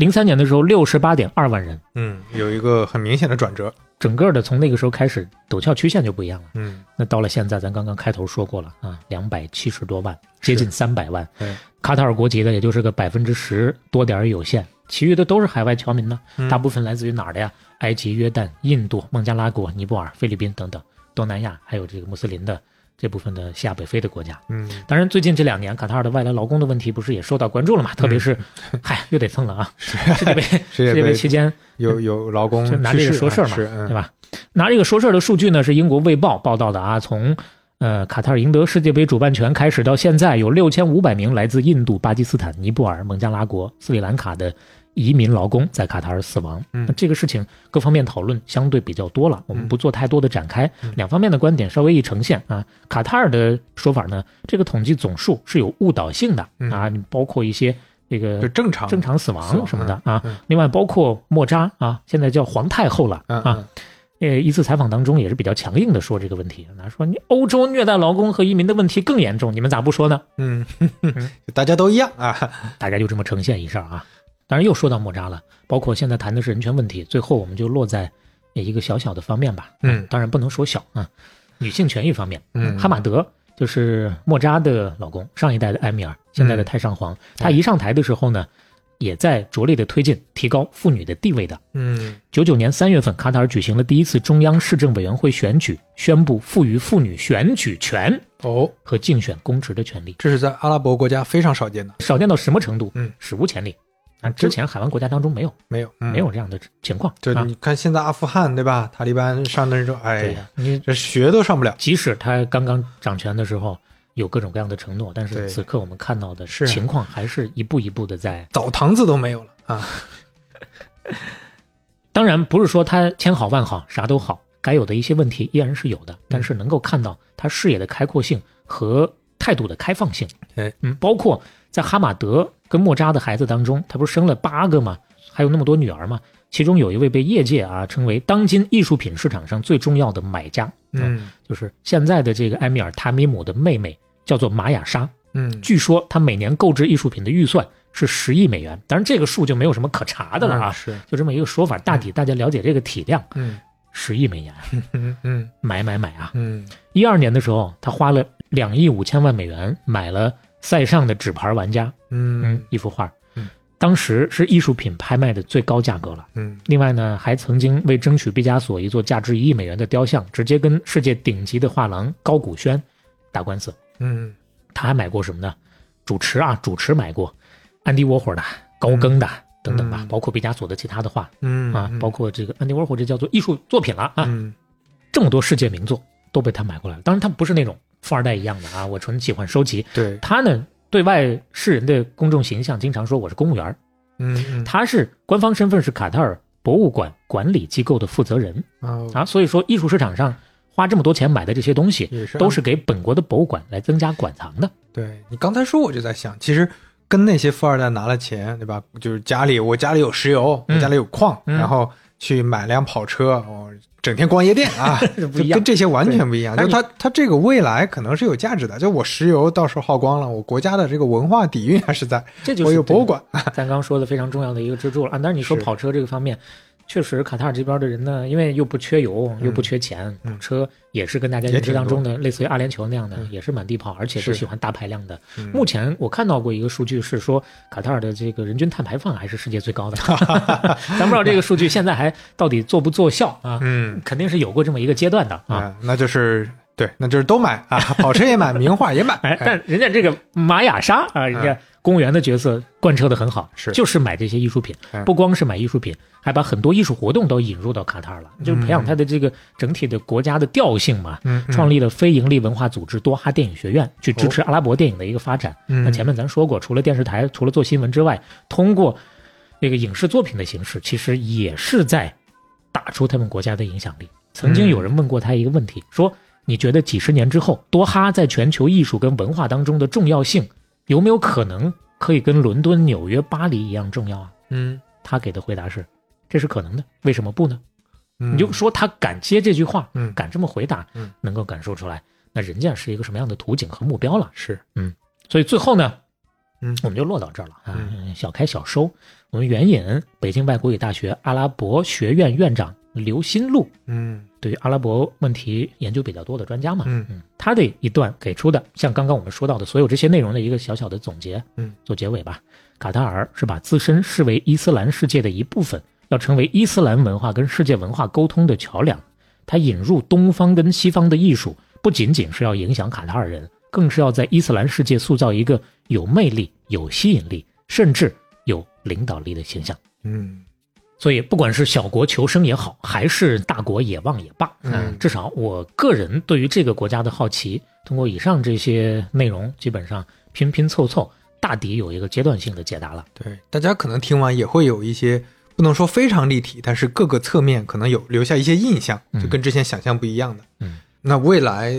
零三年的时候，六十八点二万人，嗯，有一个很明显的转折。整个的从那个时候开始，陡峭曲线就不一样了。嗯，那到了现在，咱刚刚开头说过了啊，两百七十多万，接近三百万。嗯卡塔尔国籍的也就是个百分之十多点有限，其余的都是海外侨民呢。大部分来自于哪儿的呀？埃及、约旦、印度、孟加拉国、尼泊尔、菲律宾等等，东南亚还有这个穆斯林的。这部分的西亚北非的国家，嗯，当然最近这两年卡塔尔的外来劳工的问题不是也受到关注了嘛？特别是，<laughs> 嗨，又得蹭了啊！<laughs> <laughs> 世界杯世界杯期间有有劳工拿这个说事儿嘛，对吧？拿这个说事儿的数据呢，是英国卫报报道的啊，从呃卡塔尔赢得世界杯主办权开始到现在，有六千五百名来自印度、巴基斯坦、尼泊尔、孟加拉国、斯里兰卡的。移民劳工在卡塔尔死亡，那这个事情各方面讨论相对比较多了，我们不做太多的展开。两方面的观点稍微一呈现啊，卡塔尔的说法呢，这个统计总数是有误导性的啊，包括一些这个正常正常死亡什么的啊。另外包括莫扎啊，现在叫皇太后了啊，呃，一次采访当中也是比较强硬的说这个问题，他说你欧洲虐待劳工和移民的问题更严重，你们咋不说呢？嗯，<laughs> 大家都一样啊，大家就这么呈现一下啊。当然又说到莫扎了，包括现在谈的是人权问题，最后我们就落在一个小小的方面吧。嗯，当然不能说小啊，女性权益方面。嗯，哈马德就是莫扎的老公，上一代的埃米尔，现在的太上皇。他一上台的时候呢，也在着力的推进提高妇女的地位的。嗯，九九年三月份，卡塔尔举行了第一次中央市政委员会选举，宣布赋予妇女选举权哦和竞选公职的权利。这是在阿拉伯国家非常少见的，少见到什么程度？嗯，史无前例。啊，之前海湾国家当中没有，没有，没有这样的情况。就你看现在阿富汗对吧？塔利班上任之后，哎呀，你这学都上不了。即使他刚刚掌权的时候有各种各样的承诺，但是此刻我们看到的情况还是一步一步的在澡堂子都没有了啊。<laughs> 当然不是说他千好万好啥都好，该有的一些问题依然是有的，但是能够看到他视野的开阔性和态度的开放性。哎，嗯，包括在哈马德。跟莫扎的孩子当中，他不是生了八个吗？还有那么多女儿吗？其中有一位被业界啊称为当今艺术品市场上最重要的买家，嗯，就是现在的这个埃米尔·塔米姆的妹妹，叫做玛雅莎。嗯，据说她每年购置艺术品的预算是十亿美元，当然这个数就没有什么可查的了啊，是就这么一个说法，大体大家了解这个体量。嗯，十亿美元，<laughs> 嗯嗯，买买买啊！嗯，一二年的时候，他花了两亿五千万美元买了塞尚的纸牌玩家，嗯，一幅画。嗯当时是艺术品拍卖的最高价格了。嗯，另外呢，还曾经为争取毕加索一座价值一亿美元的雕像，直接跟世界顶级的画廊高古轩打官司。嗯，他还买过什么呢？主持啊，主持买过安迪沃霍的、高更的等等吧，包括毕加索的其他的画。嗯啊，包括这个安迪沃霍，这叫做艺术作品了啊。嗯，这么多世界名作都被他买过来了。当然，他不是那种富二代一样的啊，我纯喜欢收集。对他呢。对外世人的公众形象，经常说我是公务员嗯，他是官方身份是卡塔尔博物馆管理机构的负责人啊，所以说艺术市场上花这么多钱买的这些东西，都是给本国的博物馆来增加馆藏的。对你刚才说，我就在想，其实跟那些富二代拿了钱，对吧？就是家里我家里有石油，我家里有矿，然后去买辆跑车，哦。整天逛夜店啊，<laughs> 不一样，跟这些完全不一样。就它它这个未来可能是有价值的。就我石油到时候耗光了，我国家的这个文化底蕴还是在。这就是我有博物馆。咱刚说的非常重要的一个支柱了啊。但是你说跑车这个方面。确实，卡塔尔这边的人呢，因为又不缺油，又不缺钱，车也是跟大家认知当中的类似于阿联酋那样的，也是满地跑，而且是喜欢大排量的。目前我看到过一个数据是说，卡塔尔的这个人均碳排放还是世界最高的。<laughs> 咱不知道这个数据现在还到底做不做效啊？嗯，肯定是有过这么一个阶段的啊。那就是对，那就是都买啊，<laughs> 跑车也买，名画也买。哎，但人家这个玛雅莎啊，人家。公务员的角色贯彻的很好，是就是买这些艺术品，不光是买艺术品，还把很多艺术活动都引入到卡塔尔了，就是培养他的这个整体的国家的调性嘛。嗯，创立了非盈利文化组织多哈电影学院，去支持阿拉伯电影的一个发展。那前面咱说过，除了电视台，除了做新闻之外，通过那个影视作品的形式，其实也是在打出他们国家的影响力。曾经有人问过他一个问题，说你觉得几十年之后，多哈在全球艺术跟文化当中的重要性有没有可能可以跟伦敦、纽约、巴黎一样重要啊？嗯，他给的回答是，这是可能的，为什么不呢？嗯你就说他敢接这句话，嗯敢这么回答，嗯能够感受出来，那人家是一个什么样的图景和目标了。是，嗯所以最后呢，嗯我们就落到这儿了啊，小开小收。我们援引北京外国语大学阿拉伯学院院长刘新路，嗯对于阿拉伯问题研究比较多的专家嘛，嗯他的一段给出的，像刚刚我们说到的所有这些内容的一个小小的总结，嗯，做结尾吧。卡塔尔是把自身视为伊斯兰世界的一部分，要成为伊斯兰文化跟世界文化沟通的桥梁。他引入东方跟西方的艺术，不仅仅是要影响卡塔尔人，更是要在伊斯兰世界塑造一个有魅力、有吸引力，甚至有领导力的形象。嗯所以，不管是小国求生也好，还是大国野望也罢，嗯至少我个人对于这个国家的好奇，通过以上这些内容，基本上拼拼凑凑，大抵有一个阶段性的解答了。对，大家可能听完也会有一些不能说非常立体，但是各个侧面可能有留下一些印象，就跟之前想象不一样的。嗯，那未来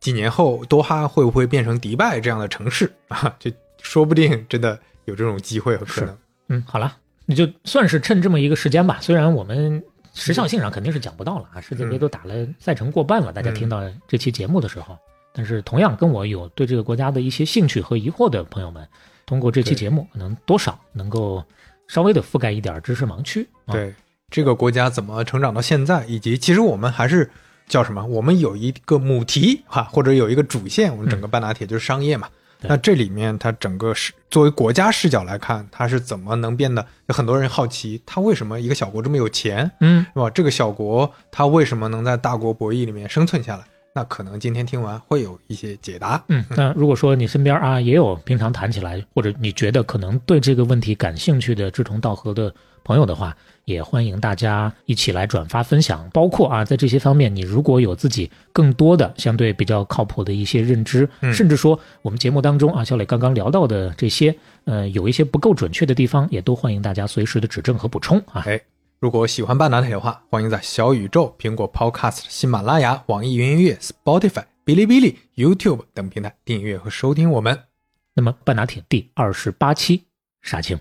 几年后，多哈会不会变成迪拜这样的城市啊？<laughs> 就说不定真的有这种机会和可能。嗯，好了，你就算是趁这么一个时间吧。虽然我们时效性上肯定是讲不到了啊，世界杯都打了赛程过半了，大家听到这期节目的时候，但是同样跟我有对这个国家的一些兴趣和疑惑的朋友们，通过这期节目，可能多少能够稍微的覆盖一点知识盲区。啊、，对这个国家怎么成长到现在，以及其实我们还是叫什么？我们有一个母题哈、或者有一个主线，我们整个半打铁就是商业嘛。对那这里面它整个是作为国家视角来看，它是怎么能变得？有很多人好奇，它为什么一个小国这么有钱，嗯，是吧？这个小国它为什么能在大国博弈里面生存下来？那可能今天听完会有一些解答。嗯，<laughs> 那如果说你身边啊也有平常谈起来，或者你觉得可能对这个问题感兴趣的志同道合的朋友的话，也欢迎大家一起来转发分享。包括啊，在这些方面，你如果有自己更多的相对比较靠谱的一些认知，嗯甚至说我们节目当中啊，小磊刚刚聊到的这些，呃，有一些不够准确的地方，也都欢迎大家随时的指正和补充啊。哎，如果喜欢半打铁的话，欢迎在小宇宙、苹果 Podcast、喜马拉雅、网易云音乐、Spotify、哔哩哔哩、YouTube 等平台订阅和收听我们。那么半拿铁第二十八期杀青。